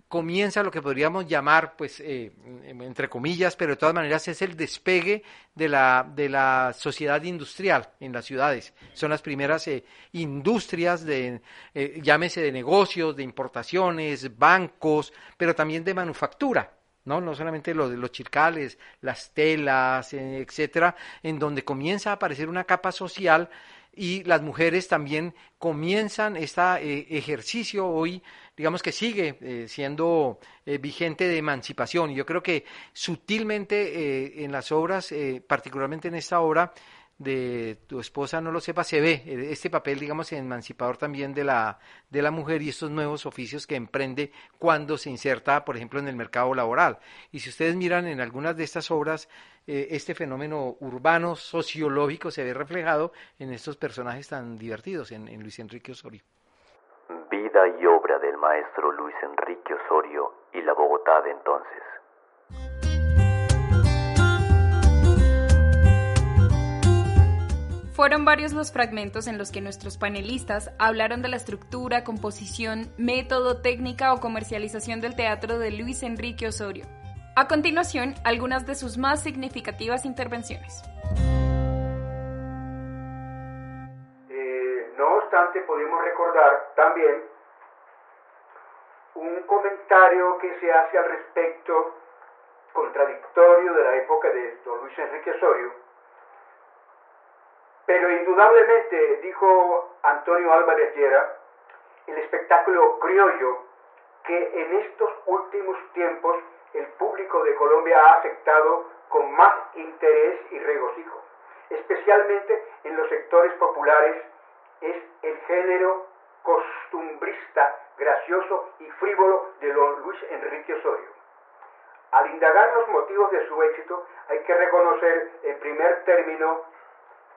comienza lo que podríamos llamar, pues, eh, entre comillas, pero de todas maneras es el despegue de la, de la sociedad industrial en las ciudades. Son las primeras eh, industrias de, eh, llámese de negocios, de importaciones, bancos, pero también de manufactura. ¿no? No solamente lo de los chircales, las telas, etcétera, en donde comienza a aparecer una capa social y las mujeres también comienzan este ejercicio hoy, digamos que sigue eh, siendo eh, vigente de emancipación. Y yo creo que sutilmente en las obras, particularmente en esta obra, de tu esposa no lo sepa, se ve este papel, digamos, emancipador también de la, de la mujer y estos nuevos oficios que emprende cuando se inserta, por ejemplo, en el mercado laboral. Y si ustedes miran en algunas de estas obras, eh, este fenómeno urbano, sociológico, se ve reflejado en estos personajes tan divertidos, en, en Luis Enrique Osorio.
Vida y obra del maestro Luis Enrique Osorio y la Bogotá de entonces.
Fueron varios los fragmentos en los que nuestros panelistas hablaron de la estructura, composición, método, técnica o comercialización del teatro de Luis Enrique Osorio. A continuación, algunas de sus más significativas intervenciones.
Eh, no obstante, podemos recordar también un comentario que se hace al respecto contradictorio de la época de don Luis Enrique Osorio, pero indudablemente, dijo Antonio Álvarez Llera, el espectáculo criollo que en estos últimos tiempos el público de Colombia ha aceptado con más interés y regocijo, especialmente en los sectores populares, es el género costumbrista, gracioso y frívolo de don Luis Enrique Osorio. Al indagar los motivos de su éxito, hay que reconocer en primer término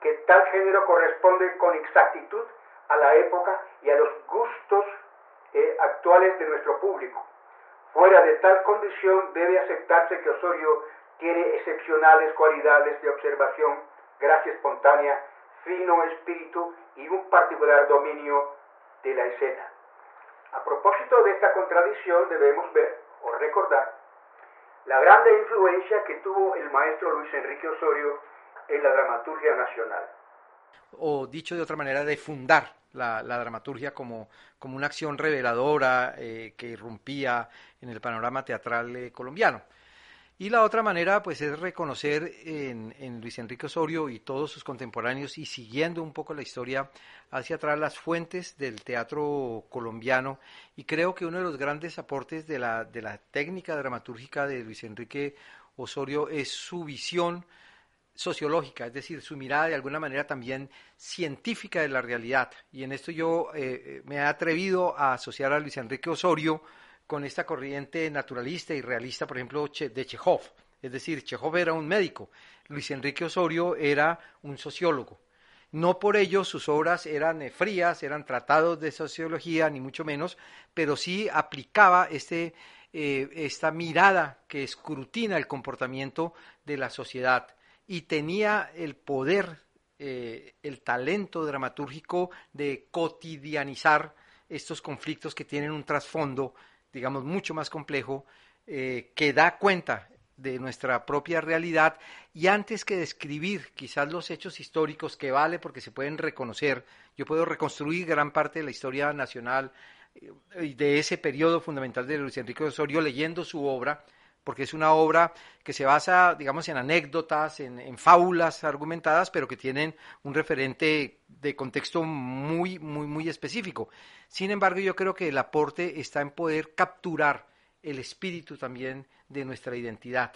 que tal género corresponde con exactitud a la época y a los gustos eh, actuales de nuestro público. Fuera de tal condición debe aceptarse que Osorio tiene excepcionales cualidades de observación, gracia espontánea, fino espíritu y un particular dominio de la escena. A propósito de esta contradicción debemos ver o recordar la grande influencia que tuvo el maestro Luis Enrique Osorio en la dramaturgia nacional.
O dicho de otra manera, de fundar la, dramaturgia como, como, una acción reveladora eh, que irrumpía en el panorama teatral eh, colombiano. Y la otra manera, pues, es reconocer en, Luis Enrique Osorio y todos sus contemporáneos y siguiendo un poco la historia hacia atrás las fuentes del teatro colombiano. Y creo que uno de los grandes aportes de la, de la técnica dramatúrgica de Luis Enrique Osorio es su visión sociológica, es decir, su mirada de alguna manera también científica de la realidad. Y en esto yo eh, eh, me he atrevido a asociar a Luis Enrique Osorio con esta corriente naturalista y realista, por ejemplo, de Chekhov. Es decir, Chekhov era un médico, Luis Enrique Osorio era un sociólogo. No por ello sus obras eran eh, frías, eran tratados de sociología, ni mucho menos, pero sí aplicaba este, esta mirada que escrutina el comportamiento de la sociedad y tenía el poder, eh, el talento dramatúrgico de cotidianizar estos conflictos que tienen un trasfondo, digamos, mucho más complejo, eh, que da cuenta de nuestra propia realidad. Y antes que describir quizás los hechos históricos que vale porque se pueden reconocer, yo puedo reconstruir gran parte de la historia nacional eh, de ese periodo fundamental de Luis Enrique Osorio leyendo su obra, porque es una obra que se basa, digamos, en anécdotas, en, fábulas argumentadas, pero que tienen un referente de contexto muy, muy, muy específico. Sin embargo, yo creo que el aporte está en poder capturar el espíritu también de nuestra identidad,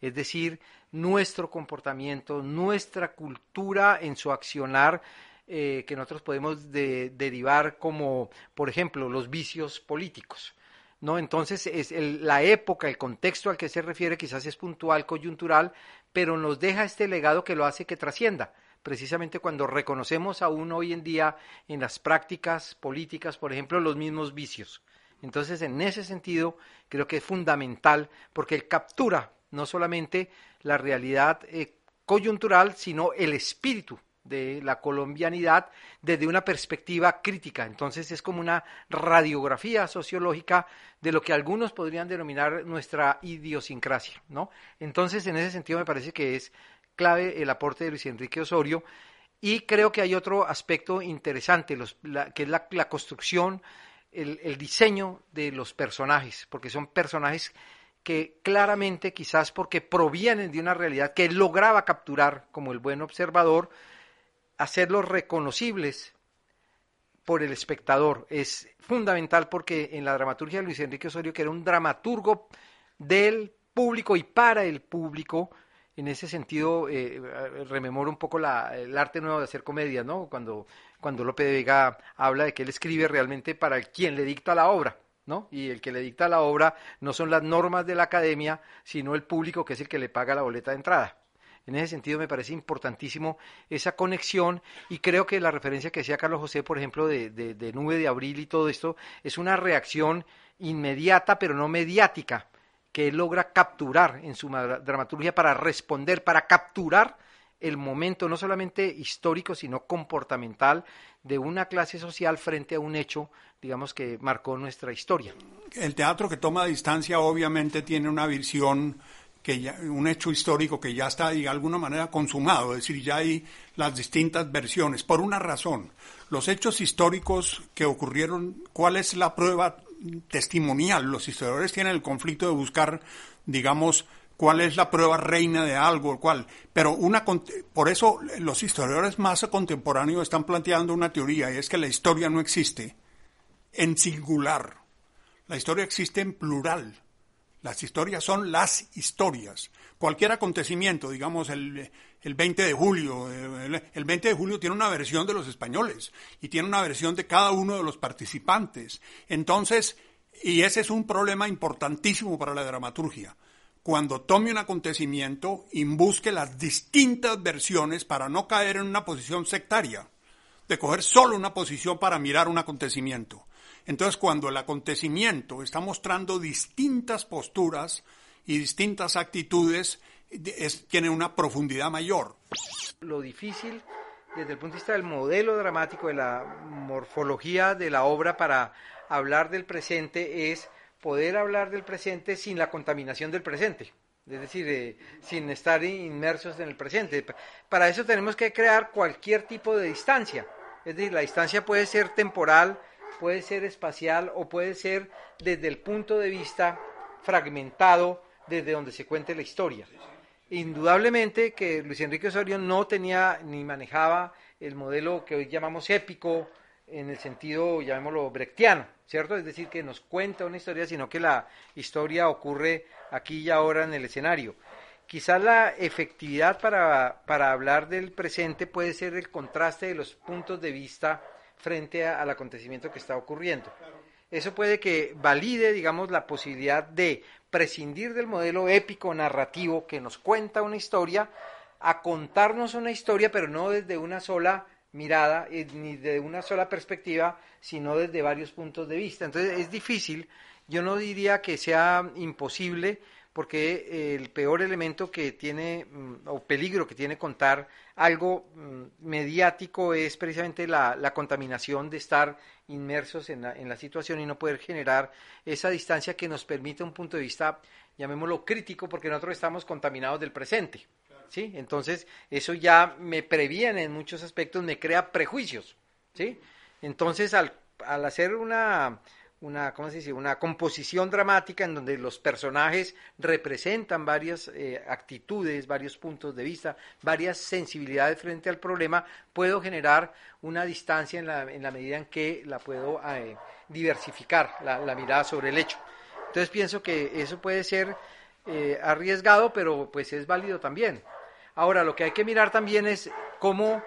es decir, nuestro comportamiento, nuestra cultura en su accionar, eh, que nosotros podemos derivar como, por ejemplo, los vicios políticos ¿no? Entonces, es la época, el contexto al que se refiere quizás es puntual, coyuntural, pero nos deja este legado que lo hace que trascienda. Precisamente cuando reconocemos aún hoy en día en las prácticas políticas, por ejemplo, los mismos vicios. Entonces, en ese sentido, creo que es fundamental porque él captura no solamente la realidad eh, coyuntural, sino el espíritu de la colombianidad desde una perspectiva crítica. Entonces es como una radiografía sociológica de lo que algunos podrían denominar nuestra idiosincrasia, ¿no? Entonces en ese sentido me parece que es clave el aporte de Luis Enrique Osorio y creo que hay otro aspecto interesante, que es la, construcción, el, diseño de los personajes, porque son personajes que claramente quizás porque provienen de una realidad que lograba capturar como el buen observador, hacerlos reconocibles por el espectador. Es fundamental porque en la dramaturgia de Luis Enrique Osorio, que era un dramaturgo del público y para el público, en ese sentido eh, rememoro un poco la, el arte nuevo de hacer comedia, ¿no? Cuando, cuando Lope de Vega habla de que él escribe realmente para quien le dicta la obra. ¿No? Y el que le dicta la obra no son las normas de la academia, sino el público que es el que le paga la boleta de entrada. En ese sentido me parece importantísimo esa conexión y creo que la referencia que decía Carlos José, por ejemplo, de, de, Nube de Abril y todo esto, es una reacción inmediata pero no mediática que él logra capturar en su dramaturgia para responder, para capturar el momento no solamente histórico, sino comportamental de una clase social frente a un hecho, digamos, que marcó nuestra historia.
El teatro que toma distancia obviamente tiene una visión un hecho histórico que ya está de alguna manera consumado, es decir, ya hay las distintas versiones, por una razón. Los hechos históricos que ocurrieron, ¿cuál es la prueba testimonial? Los historiadores tienen el conflicto de buscar, digamos, cuál es la prueba reina de algo, cuál. Pero una, por eso los historiadores más contemporáneos están planteando una teoría, y es que la historia no existe en singular. La historia existe en plural. Las historias son las historias. Cualquier acontecimiento, digamos el, el 20 de julio, el, el 20 de julio tiene una versión de los españoles y tiene una versión de cada uno de los participantes. Entonces, y ese es un problema importantísimo para la dramaturgia. Cuando tome un acontecimiento, busque las distintas versiones para no caer en una posición sectaria, de coger solo una posición para mirar un acontecimiento. Entonces, cuando el acontecimiento está mostrando distintas posturas y distintas actitudes, tiene una profundidad mayor.
Lo difícil desde el punto de vista del modelo dramático, de la morfología de la obra para hablar del presente es poder hablar del presente sin la contaminación del presente, es decir, eh, sin estar inmersos en el presente. Para eso tenemos que crear cualquier tipo de distancia, es decir, la distancia puede ser temporal, puede ser espacial o puede ser desde el punto de vista fragmentado desde donde se cuente la historia. Indudablemente que Luis Enrique Osorio no tenía ni manejaba el modelo que hoy llamamos épico en el sentido, llamémoslo, brechtiano, ¿cierto? Es decir, que nos cuenta una historia, sino que la historia ocurre aquí y ahora en el escenario. Quizás la efectividad para, para hablar del presente puede ser el contraste de los puntos de vista frente al acontecimiento que está ocurriendo. Eso puede que valide, digamos, la posibilidad de prescindir del modelo épico narrativo que nos cuenta una historia a contarnos una historia, pero no desde una sola mirada eh, ni de una sola perspectiva, sino desde varios puntos de vista. Entonces es difícil, yo no diría que sea imposible, porque el peor elemento que tiene, mm, o peligro que tiene contar algo mm, mediático es precisamente la, contaminación de estar inmersos en la, situación y no poder generar esa distancia que nos permite un punto de vista, llamémoslo crítico, porque nosotros estamos contaminados del presente. ¿sí? Entonces, eso ya me previene en muchos aspectos, me crea prejuicios. ¿sí? Entonces, al, al hacer una una, ¿cómo se dice? una composición dramática en donde los personajes representan varias eh, actitudes, varios puntos de vista, varias sensibilidades frente al problema, puedo generar una distancia en la, en la medida en que la puedo eh, diversificar la, mirada sobre el hecho. Entonces pienso que eso puede ser eh, arriesgado, pero pues es válido también. Ahora, lo que hay que mirar también es cómo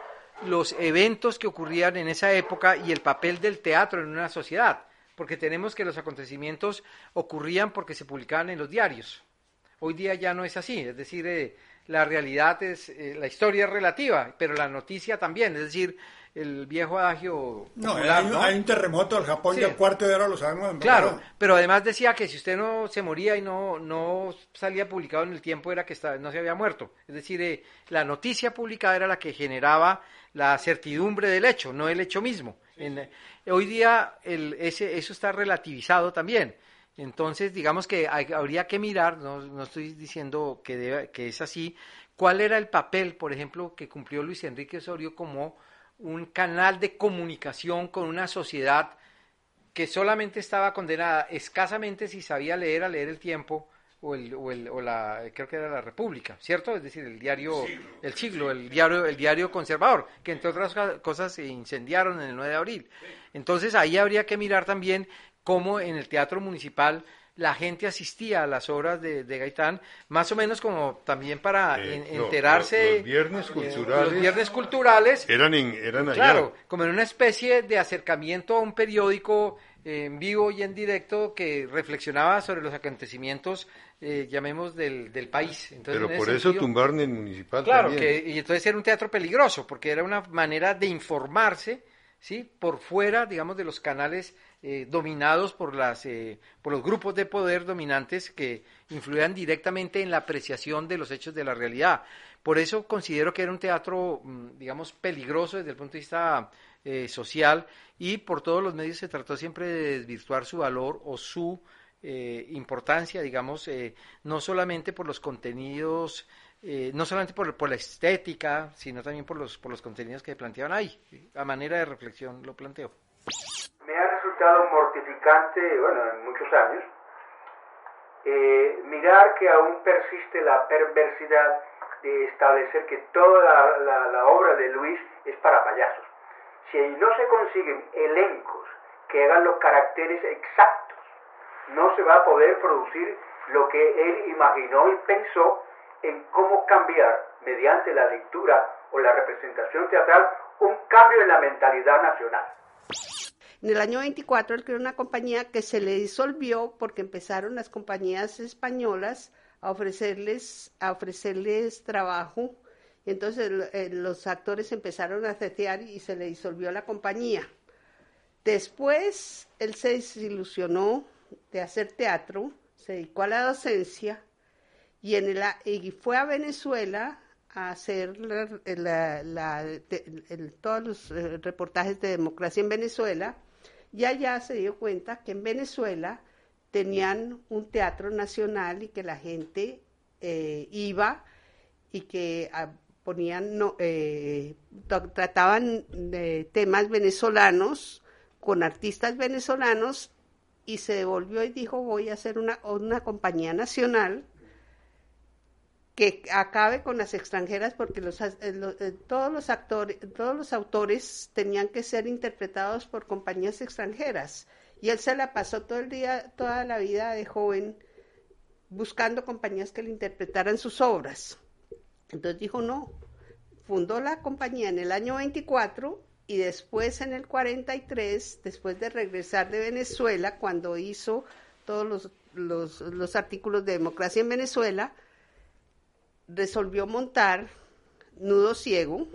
los eventos que ocurrían en esa época y el papel del teatro en una sociedad porque tenemos que los acontecimientos ocurrían porque se publicaban en los diarios. Hoy día ya no es así, es decir, eh, la realidad es, eh, la historia es relativa, pero la noticia también, es decir, el viejo adagio.
No, hay, un terremoto en Japón y el cuarto de hora lo sabemos.
Claro, pero además decía que si usted no se moría y no, no salía publicado en el tiempo era que no se había muerto. Es decir, eh, la noticia publicada era la que generaba la certidumbre del hecho, no el hecho mismo. hoy día el, ese, eso está relativizado también. Entonces, digamos que habría que mirar, no, no estoy diciendo que, que es así, cuál era el papel, por ejemplo, que cumplió Luis Enrique Osorio como un canal de comunicación con una sociedad que solamente estaba condenada escasamente si sabía leer a leer el tiempo o, el, o, el, o la creo que era la República, ¿cierto? Es decir, el diario El Siglo, el diario el diario conservador, que entre otras cosas se incendiaron en el 9 de abril. Entonces, ahí habría que mirar también cómo en el Teatro Municipal la gente asistía a las obras de, Gaitán, más o menos como también para eh, enterarse.
los, viernes eh, culturales.
los viernes culturales.
Eran, en, eran allá.
Claro, como en una especie de acercamiento a un periódico en vivo y en directo que reflexionaba sobre los acontecimientos, eh, llamemos, del, del país.
Pero por eso tumbaron el municipal
Claro, que, y entonces era un teatro peligroso, porque era una manera de informarse, ¿sí? Por fuera, digamos, de los canales eh, dominados por, las, eh, por los grupos de poder dominantes que influían directamente en la apreciación de los hechos de la realidad. Por eso considero que era un teatro, mm, digamos, peligroso desde el punto de vista eh, social y por todos los medios se trató siempre de desvirtuar su valor o su eh, importancia, digamos, eh, no solamente por los contenidos, no solamente por, la estética, sino también por los, por los contenidos que planteaban ahí. A manera de reflexión lo planteo.
Me ha resultado mortificante, bueno, en muchos años, mirar que aún persiste la perversidad de establecer que toda la, obra de Luis es para payasos. Si no se consiguen elencos que hagan los caracteres exactos, no se va a poder producir lo que él imaginó y pensó en cómo cambiar mediante la lectura o la representación teatral un cambio en la mentalidad nacional.
En el año 24 él creó una compañía que se le disolvió porque empezaron las compañías españolas a ofrecerles, a ofrecerles trabajo. Entonces eh, los actores empezaron a cetear y se le disolvió la compañía. Después él se desilusionó de hacer teatro, se dedicó a la docencia y, en el, y fue a Venezuela a hacer todos los eh, reportajes de democracia en Venezuela y allá se dio cuenta que en Venezuela tenían un teatro nacional y que la gente eh, iba y que ah, ponían, eh, trataban de temas venezolanos con artistas venezolanos y se devolvió y dijo voy a hacer una, una compañía nacional que acabe con las extranjeras porque los, eh, todos los actores todos los autores tenían que ser interpretados por compañías extranjeras y él se la pasó todo el día, toda la vida de joven, buscando compañías que le interpretaran sus obras. Entonces dijo, no, fundó la compañía en el año 24 y después en el 43, después de regresar de Venezuela, cuando hizo todos los, los, artículos de democracia en Venezuela, resolvió montar Nudo Ciego,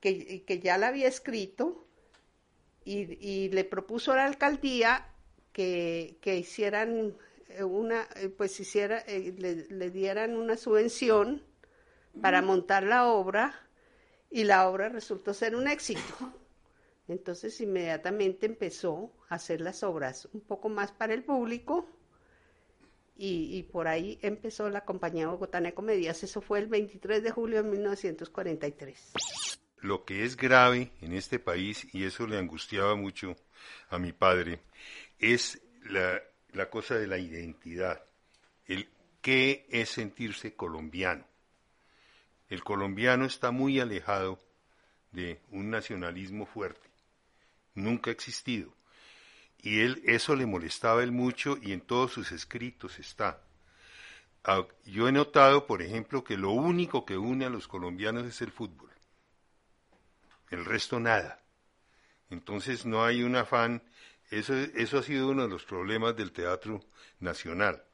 que, que ya la había escrito, y, le propuso a la alcaldía que, hicieran una, eh, pues hiciera, eh, le, dieran una subvención para montar la obra y la obra resultó ser un éxito. Entonces inmediatamente empezó a hacer las obras un poco más para el público y, y, por ahí empezó la compañía Bogotana de Comedias. Eso fue el 23 de julio de 1943
lo que es grave en este país, y eso le angustiaba mucho a mi padre, es la, cosa de la identidad, el qué es sentirse colombiano. El colombiano está muy alejado de un nacionalismo fuerte, nunca ha existido. Y él, eso le molestaba él mucho y en todos sus escritos está. Ah, yo he notado, por ejemplo, que lo único que une a los colombianos es el fútbol el resto nada. Entonces no hay un afán, eso, eso ha sido uno de los problemas del teatro nacional,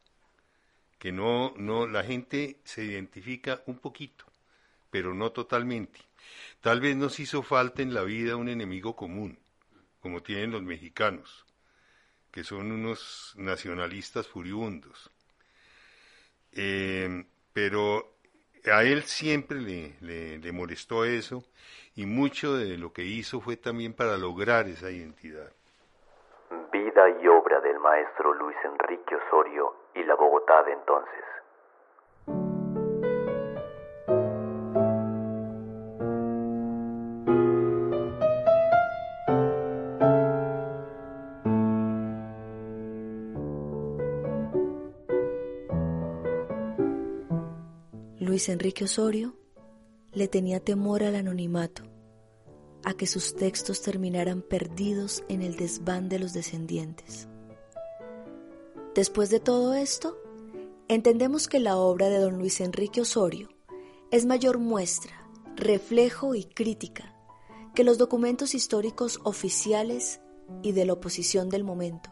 que no, no, la gente se identifica un poquito, pero no totalmente. Tal vez nos hizo falta en la vida un enemigo común, como tienen los mexicanos, que son unos nacionalistas furibundos. Eh, pero a él siempre le, le molestó eso y mucho de lo que hizo fue también para lograr esa identidad.
Vida y obra del maestro Luis Enrique Osorio y la Bogotá de entonces.
Luis Enrique Osorio le tenía temor al anonimato, a que sus textos terminaran perdidos en el desván de los descendientes. Después de todo esto, entendemos que la obra de don Luis Enrique Osorio es mayor muestra, reflejo y crítica que los documentos históricos oficiales y de la oposición del momento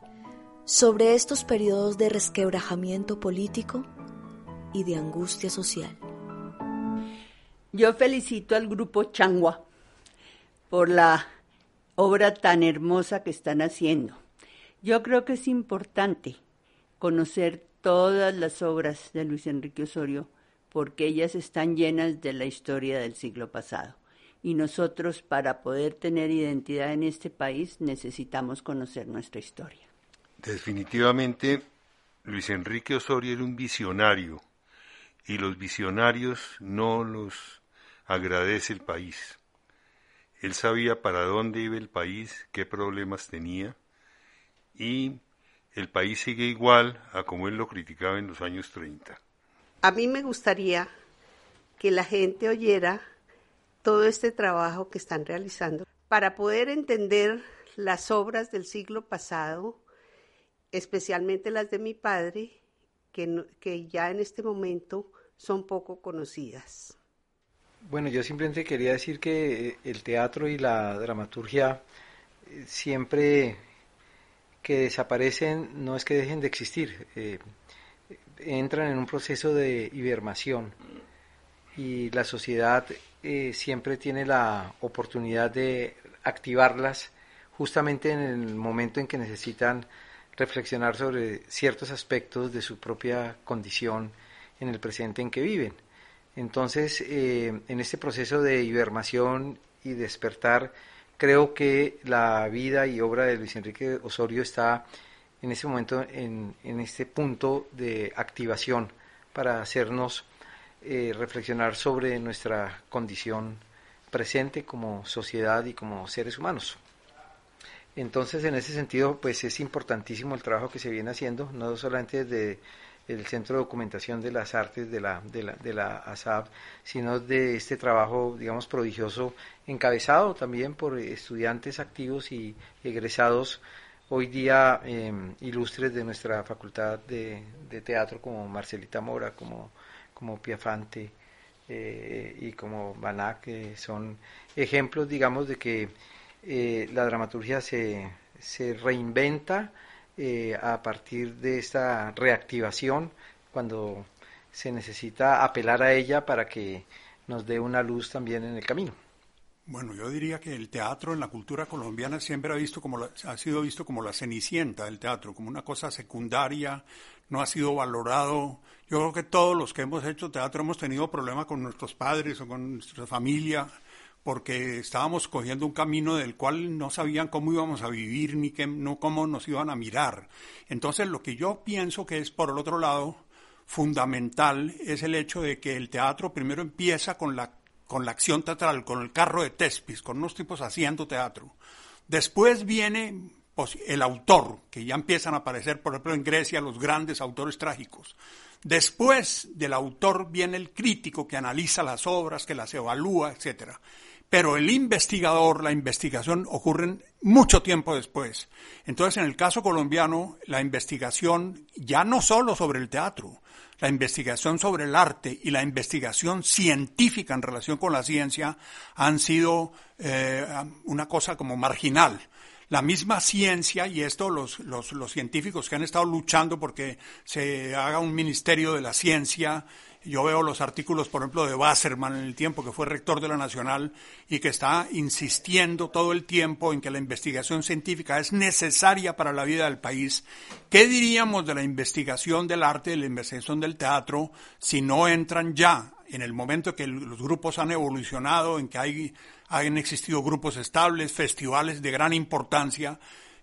sobre estos periodos de resquebrajamiento político y de angustia social.
Yo felicito al grupo Changua por la obra tan hermosa que están haciendo. Yo creo que es importante conocer todas las obras de Luis Enrique Osorio porque ellas están llenas de la historia del siglo pasado. Y nosotros, para poder tener identidad en este país, necesitamos conocer nuestra historia.
Definitivamente, Luis Enrique Osorio era un visionario y los visionarios no los agradece el país. Él sabía para dónde iba el país, qué problemas tenía y el país sigue igual a como él lo criticaba en los años 30.
A mí me gustaría que la gente oyera todo este trabajo que están realizando para poder entender las obras del siglo pasado, especialmente las de mi padre, que, que ya en este momento son poco conocidas.
Bueno, yo simplemente quería decir que eh, el teatro y la dramaturgia eh, siempre que desaparecen no es que dejen de existir, eh, entran en un proceso de hibernación y la sociedad siempre tiene la oportunidad de activarlas justamente en el momento en que necesitan reflexionar sobre ciertos aspectos de su propia condición en el presente en que viven. Entonces, eh, en este proceso de hibernación y despertar, creo que la vida y obra de Luis Enrique Osorio está en este momento en, este punto de activación para hacernos eh, reflexionar sobre nuestra condición presente como sociedad y como seres humanos. Entonces, en ese sentido, pues es importantísimo el trabajo que se viene haciendo, no solamente desde el Centro de Documentación de las Artes de la, de la, de la ASAP, sino de este trabajo, digamos, prodigioso, encabezado también por estudiantes activos y egresados hoy día em, ilustres de nuestra facultad de, teatro, como Marcelita Mora, como, como Piafante eh, y como Banac, que son ejemplos, digamos, de que eh, la dramaturgia se, se reinventa, eh, a partir de esta reactivación cuando se necesita apelar a ella para que nos dé una luz también en el camino.
Bueno, yo diría que el teatro en la cultura colombiana siempre ha, visto como ha sido visto como la cenicienta del teatro, como una cosa secundaria, no ha sido valorado. Yo creo que todos los que hemos hecho teatro hemos tenido problemas con nuestros padres o con nuestra familia, porque estábamos cogiendo un camino del cual no sabían cómo íbamos a vivir ni no, cómo nos iban a mirar. Entonces, lo que yo pienso que es, por el otro lado, fundamental es el hecho de que el teatro primero empieza con la, con la acción teatral, con el carro de Tespis, con unos tipos haciendo teatro. Después viene pues, el autor, que ya empiezan a aparecer, por ejemplo, en Grecia, los grandes autores trágicos. Después del autor viene el crítico que analiza las obras, que las evalúa, etcétera pero el investigador, la investigación ocurren mucho tiempo después. Entonces, en el caso colombiano, la investigación ya no solo sobre el teatro, la investigación sobre el arte y la investigación científica en relación con la ciencia han sido eh, una cosa como marginal la misma ciencia, y esto los, los, los, científicos que han estado luchando porque se haga un ministerio de la ciencia yo veo los artículos, por ejemplo, de Wasserman en el tiempo, que fue rector de la Nacional, y que está insistiendo todo el tiempo en que la investigación científica es necesaria para la vida del país. ¿Qué diríamos de la investigación del arte, de la investigación del teatro, si no entran ya en el momento que los grupos han evolucionado, en que hay, han existido grupos estables, festivales de gran importancia,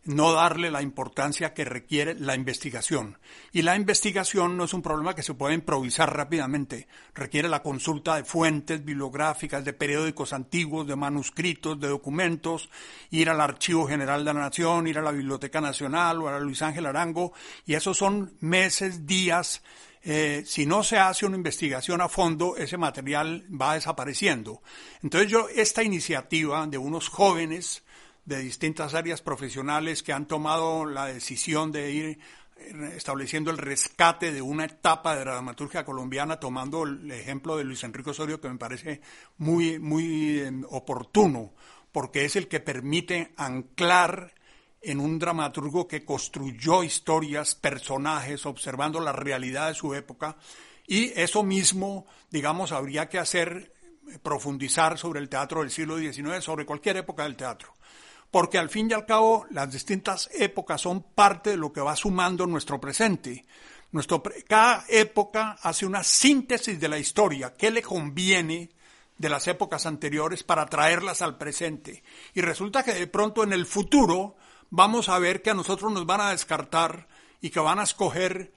no darle la importancia que requiere la investigación. Y la investigación no es un problema que se puede improvisar rápidamente. Requiere la consulta de fuentes bibliográficas, de periódicos antiguos, de manuscritos, de documentos, ir al Archivo General de la Nación, ir a la Biblioteca Nacional o a la Luis Ángel Arango. Y esos son meses, días. Eh, si no se hace una investigación a fondo, ese material va desapareciendo. Entonces yo, esta iniciativa de unos jóvenes, de distintas áreas profesionales que han tomado la decisión de ir eh, estableciendo el rescate de una etapa de la dramaturgia colombiana, tomando el ejemplo de Luis Enrique Osorio, que me parece muy, muy em, oportuno, porque es el que permite anclar en un dramaturgo que construyó historias, personajes, observando la realidad de su época, y eso mismo, digamos, habría que hacer, eh, profundizar sobre el teatro del siglo XIX, sobre cualquier época del teatro porque al fin y al cabo las distintas épocas son parte de lo que va sumando nuestro presente. Nuestro, cada época hace una síntesis de la historia, qué le conviene de las épocas anteriores para traerlas al presente. Y resulta que de pronto en el futuro vamos a ver que a nosotros nos van a descartar y que van a escoger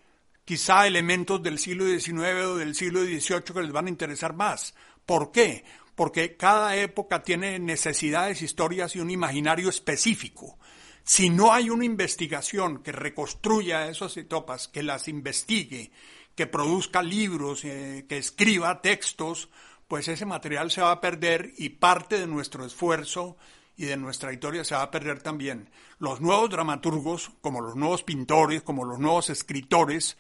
quizá elementos del siglo XIX o del siglo XVIII que les van a interesar más. ¿Por qué? Porque cada época tiene necesidades, historias y un imaginario específico. Si no hay una investigación que reconstruya esas etapas, que las investigue, que produzca libros, eh, que escriba textos, pues ese material se va a perder y parte de nuestro esfuerzo y de nuestra historia se va a perder también. Los nuevos dramaturgos, como los nuevos pintores, como los nuevos escritores,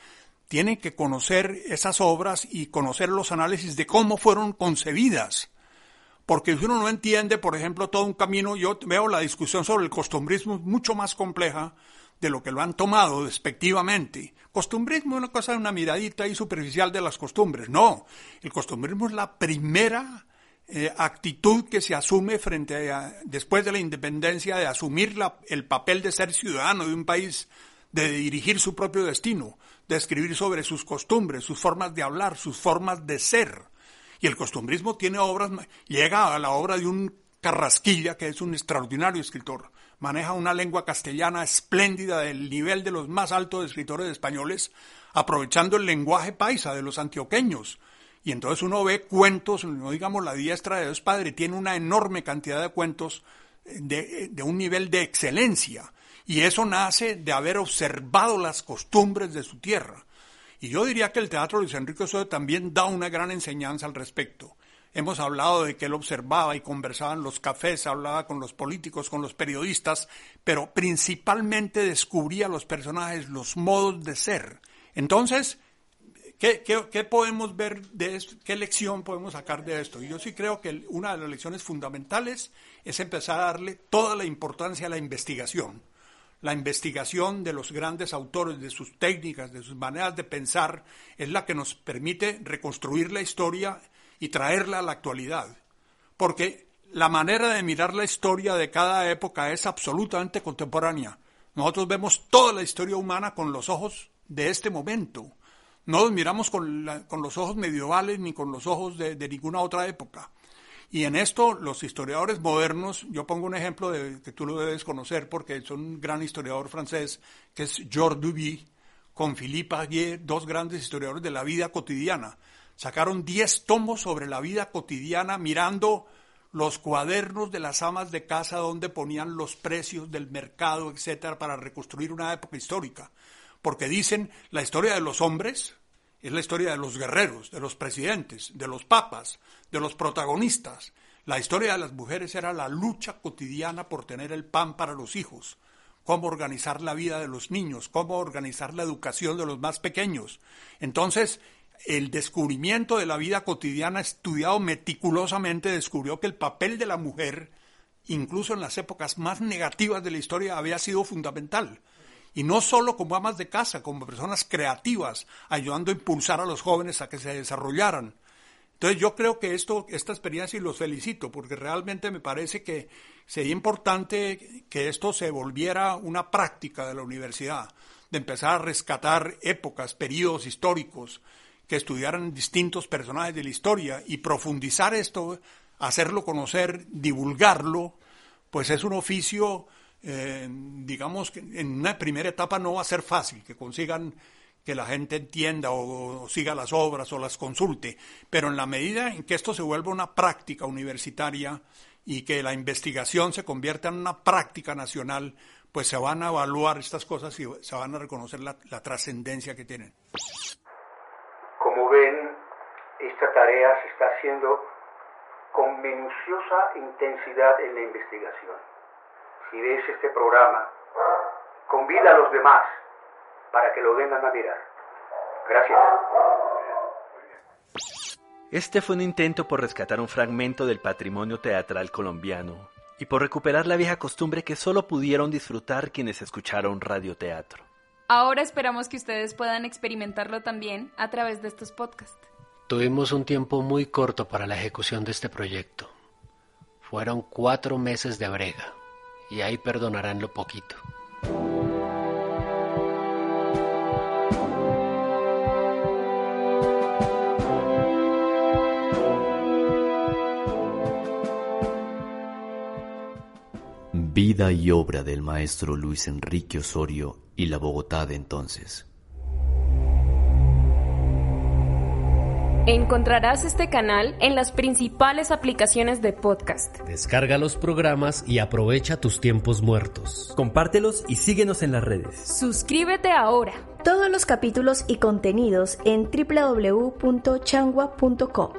tienen que conocer esas obras y conocer los análisis de cómo fueron concebidas. Porque si uno no entiende, por ejemplo, todo un camino, yo veo la discusión sobre el costumbrismo mucho más compleja de lo que lo han tomado despectivamente. Costumbrismo es una cosa de una miradita y superficial de las costumbres. No, el costumbrismo es la primera eh, actitud que se asume frente a, después de la independencia, de asumir la, el papel de ser ciudadano de un país, de dirigir su propio destino, de escribir sobre sus costumbres, sus formas de hablar, sus formas de ser. Y el costumbrismo tiene obras, llega a la obra de un Carrasquilla, que es un extraordinario escritor, maneja una lengua castellana espléndida del nivel de los más altos escritores españoles, aprovechando el lenguaje paisa de los antioqueños. Y entonces uno ve cuentos, no digamos la diestra de Dios Padre, tiene una enorme cantidad de cuentos de, de un nivel de excelencia. Y eso nace de haber observado las costumbres de su tierra. Y yo diría que el teatro Luis Enrique Osorio también da una gran enseñanza al respecto. Hemos hablado de que él observaba y conversaba en los cafés, hablaba con los políticos, con los periodistas, pero principalmente descubría los personajes, los modos de ser. Entonces, ¿qué, qué, podemos ver de esto? ¿Qué lección podemos sacar de esto? Y yo sí creo que una de las lecciones fundamentales es empezar a darle toda la importancia a la investigación. La investigación de los grandes autores, de sus técnicas, de sus maneras de pensar, es la que nos permite reconstruir la historia y traerla a la actualidad. Porque la manera de mirar la historia de cada época es absolutamente contemporánea. Nosotros vemos toda la historia humana con los ojos de este momento. No nos miramos con, los ojos medievales ni con los ojos de, ninguna otra época. Y en esto los historiadores modernos, yo pongo un ejemplo de, que tú lo debes conocer porque es un gran historiador francés, que es Georges Duby, con Philippe Aguier, dos grandes historiadores de la vida cotidiana. Sacaron 10 tomos sobre la vida cotidiana mirando los cuadernos de las amas de casa donde ponían los precios del mercado, etcétera, para reconstruir una época histórica. Porque dicen la historia de los hombres es la historia de los guerreros, de los presidentes, de los papas, de los protagonistas. La historia de las mujeres era la lucha cotidiana por tener el pan para los hijos, cómo organizar la vida de los niños, cómo organizar la educación de los más pequeños. Entonces, el descubrimiento de la vida cotidiana estudiado meticulosamente descubrió que el papel de la mujer, incluso en las épocas más negativas de la historia, había sido fundamental. Y no solo como amas de casa, como personas creativas, ayudando a impulsar a los jóvenes a que se desarrollaran. Entonces yo creo que esto, esta experiencia, y los felicito, porque realmente me parece que sería importante que esto se volviera una práctica de la universidad, de empezar a rescatar épocas, periodos históricos, que estudiaran distintos personajes de la historia y profundizar esto, hacerlo conocer, divulgarlo, pues es un oficio, eh, digamos, que en una primera etapa no va a ser fácil, que consigan que la gente entienda o, o, siga las obras o las consulte, pero en la medida en que esto se vuelva una práctica universitaria y que la investigación se convierta en una práctica nacional, pues se van a evaluar estas cosas y se van a reconocer la, la trascendencia que tienen.
Como ven, esta tarea se está haciendo con minuciosa intensidad en la investigación. Si ves este programa, convida a los demás para que lo vengan a mirar. Gracias.
Este fue un intento por rescatar un fragmento del patrimonio teatral colombiano y por recuperar la vieja costumbre que solo pudieron disfrutar quienes escucharon radioteatro.
Ahora esperamos que ustedes puedan experimentarlo también a través de estos podcasts.
Tuvimos un tiempo muy corto para la ejecución de este proyecto. Fueron cuatro meses de brega, y ahí perdonarán lo poquito.
Vida y obra del maestro Luis Enrique Osorio y la Bogotá de entonces.
Encontrarás este canal en las principales aplicaciones de podcast.
Descarga los programas y aprovecha tus tiempos muertos.
Compártelos y síguenos en las redes.
Suscríbete ahora.
Todos los capítulos y contenidos en www.changua.com.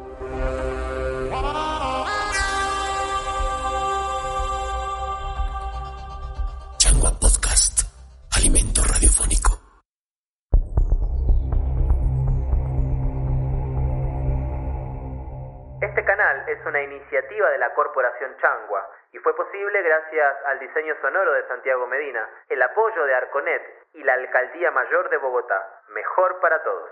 de la Corporación Changua y fue posible gracias al diseño sonoro de Santiago Medina, el apoyo de Arconet y la Alcaldía Mayor de Bogotá. Mejor para todos.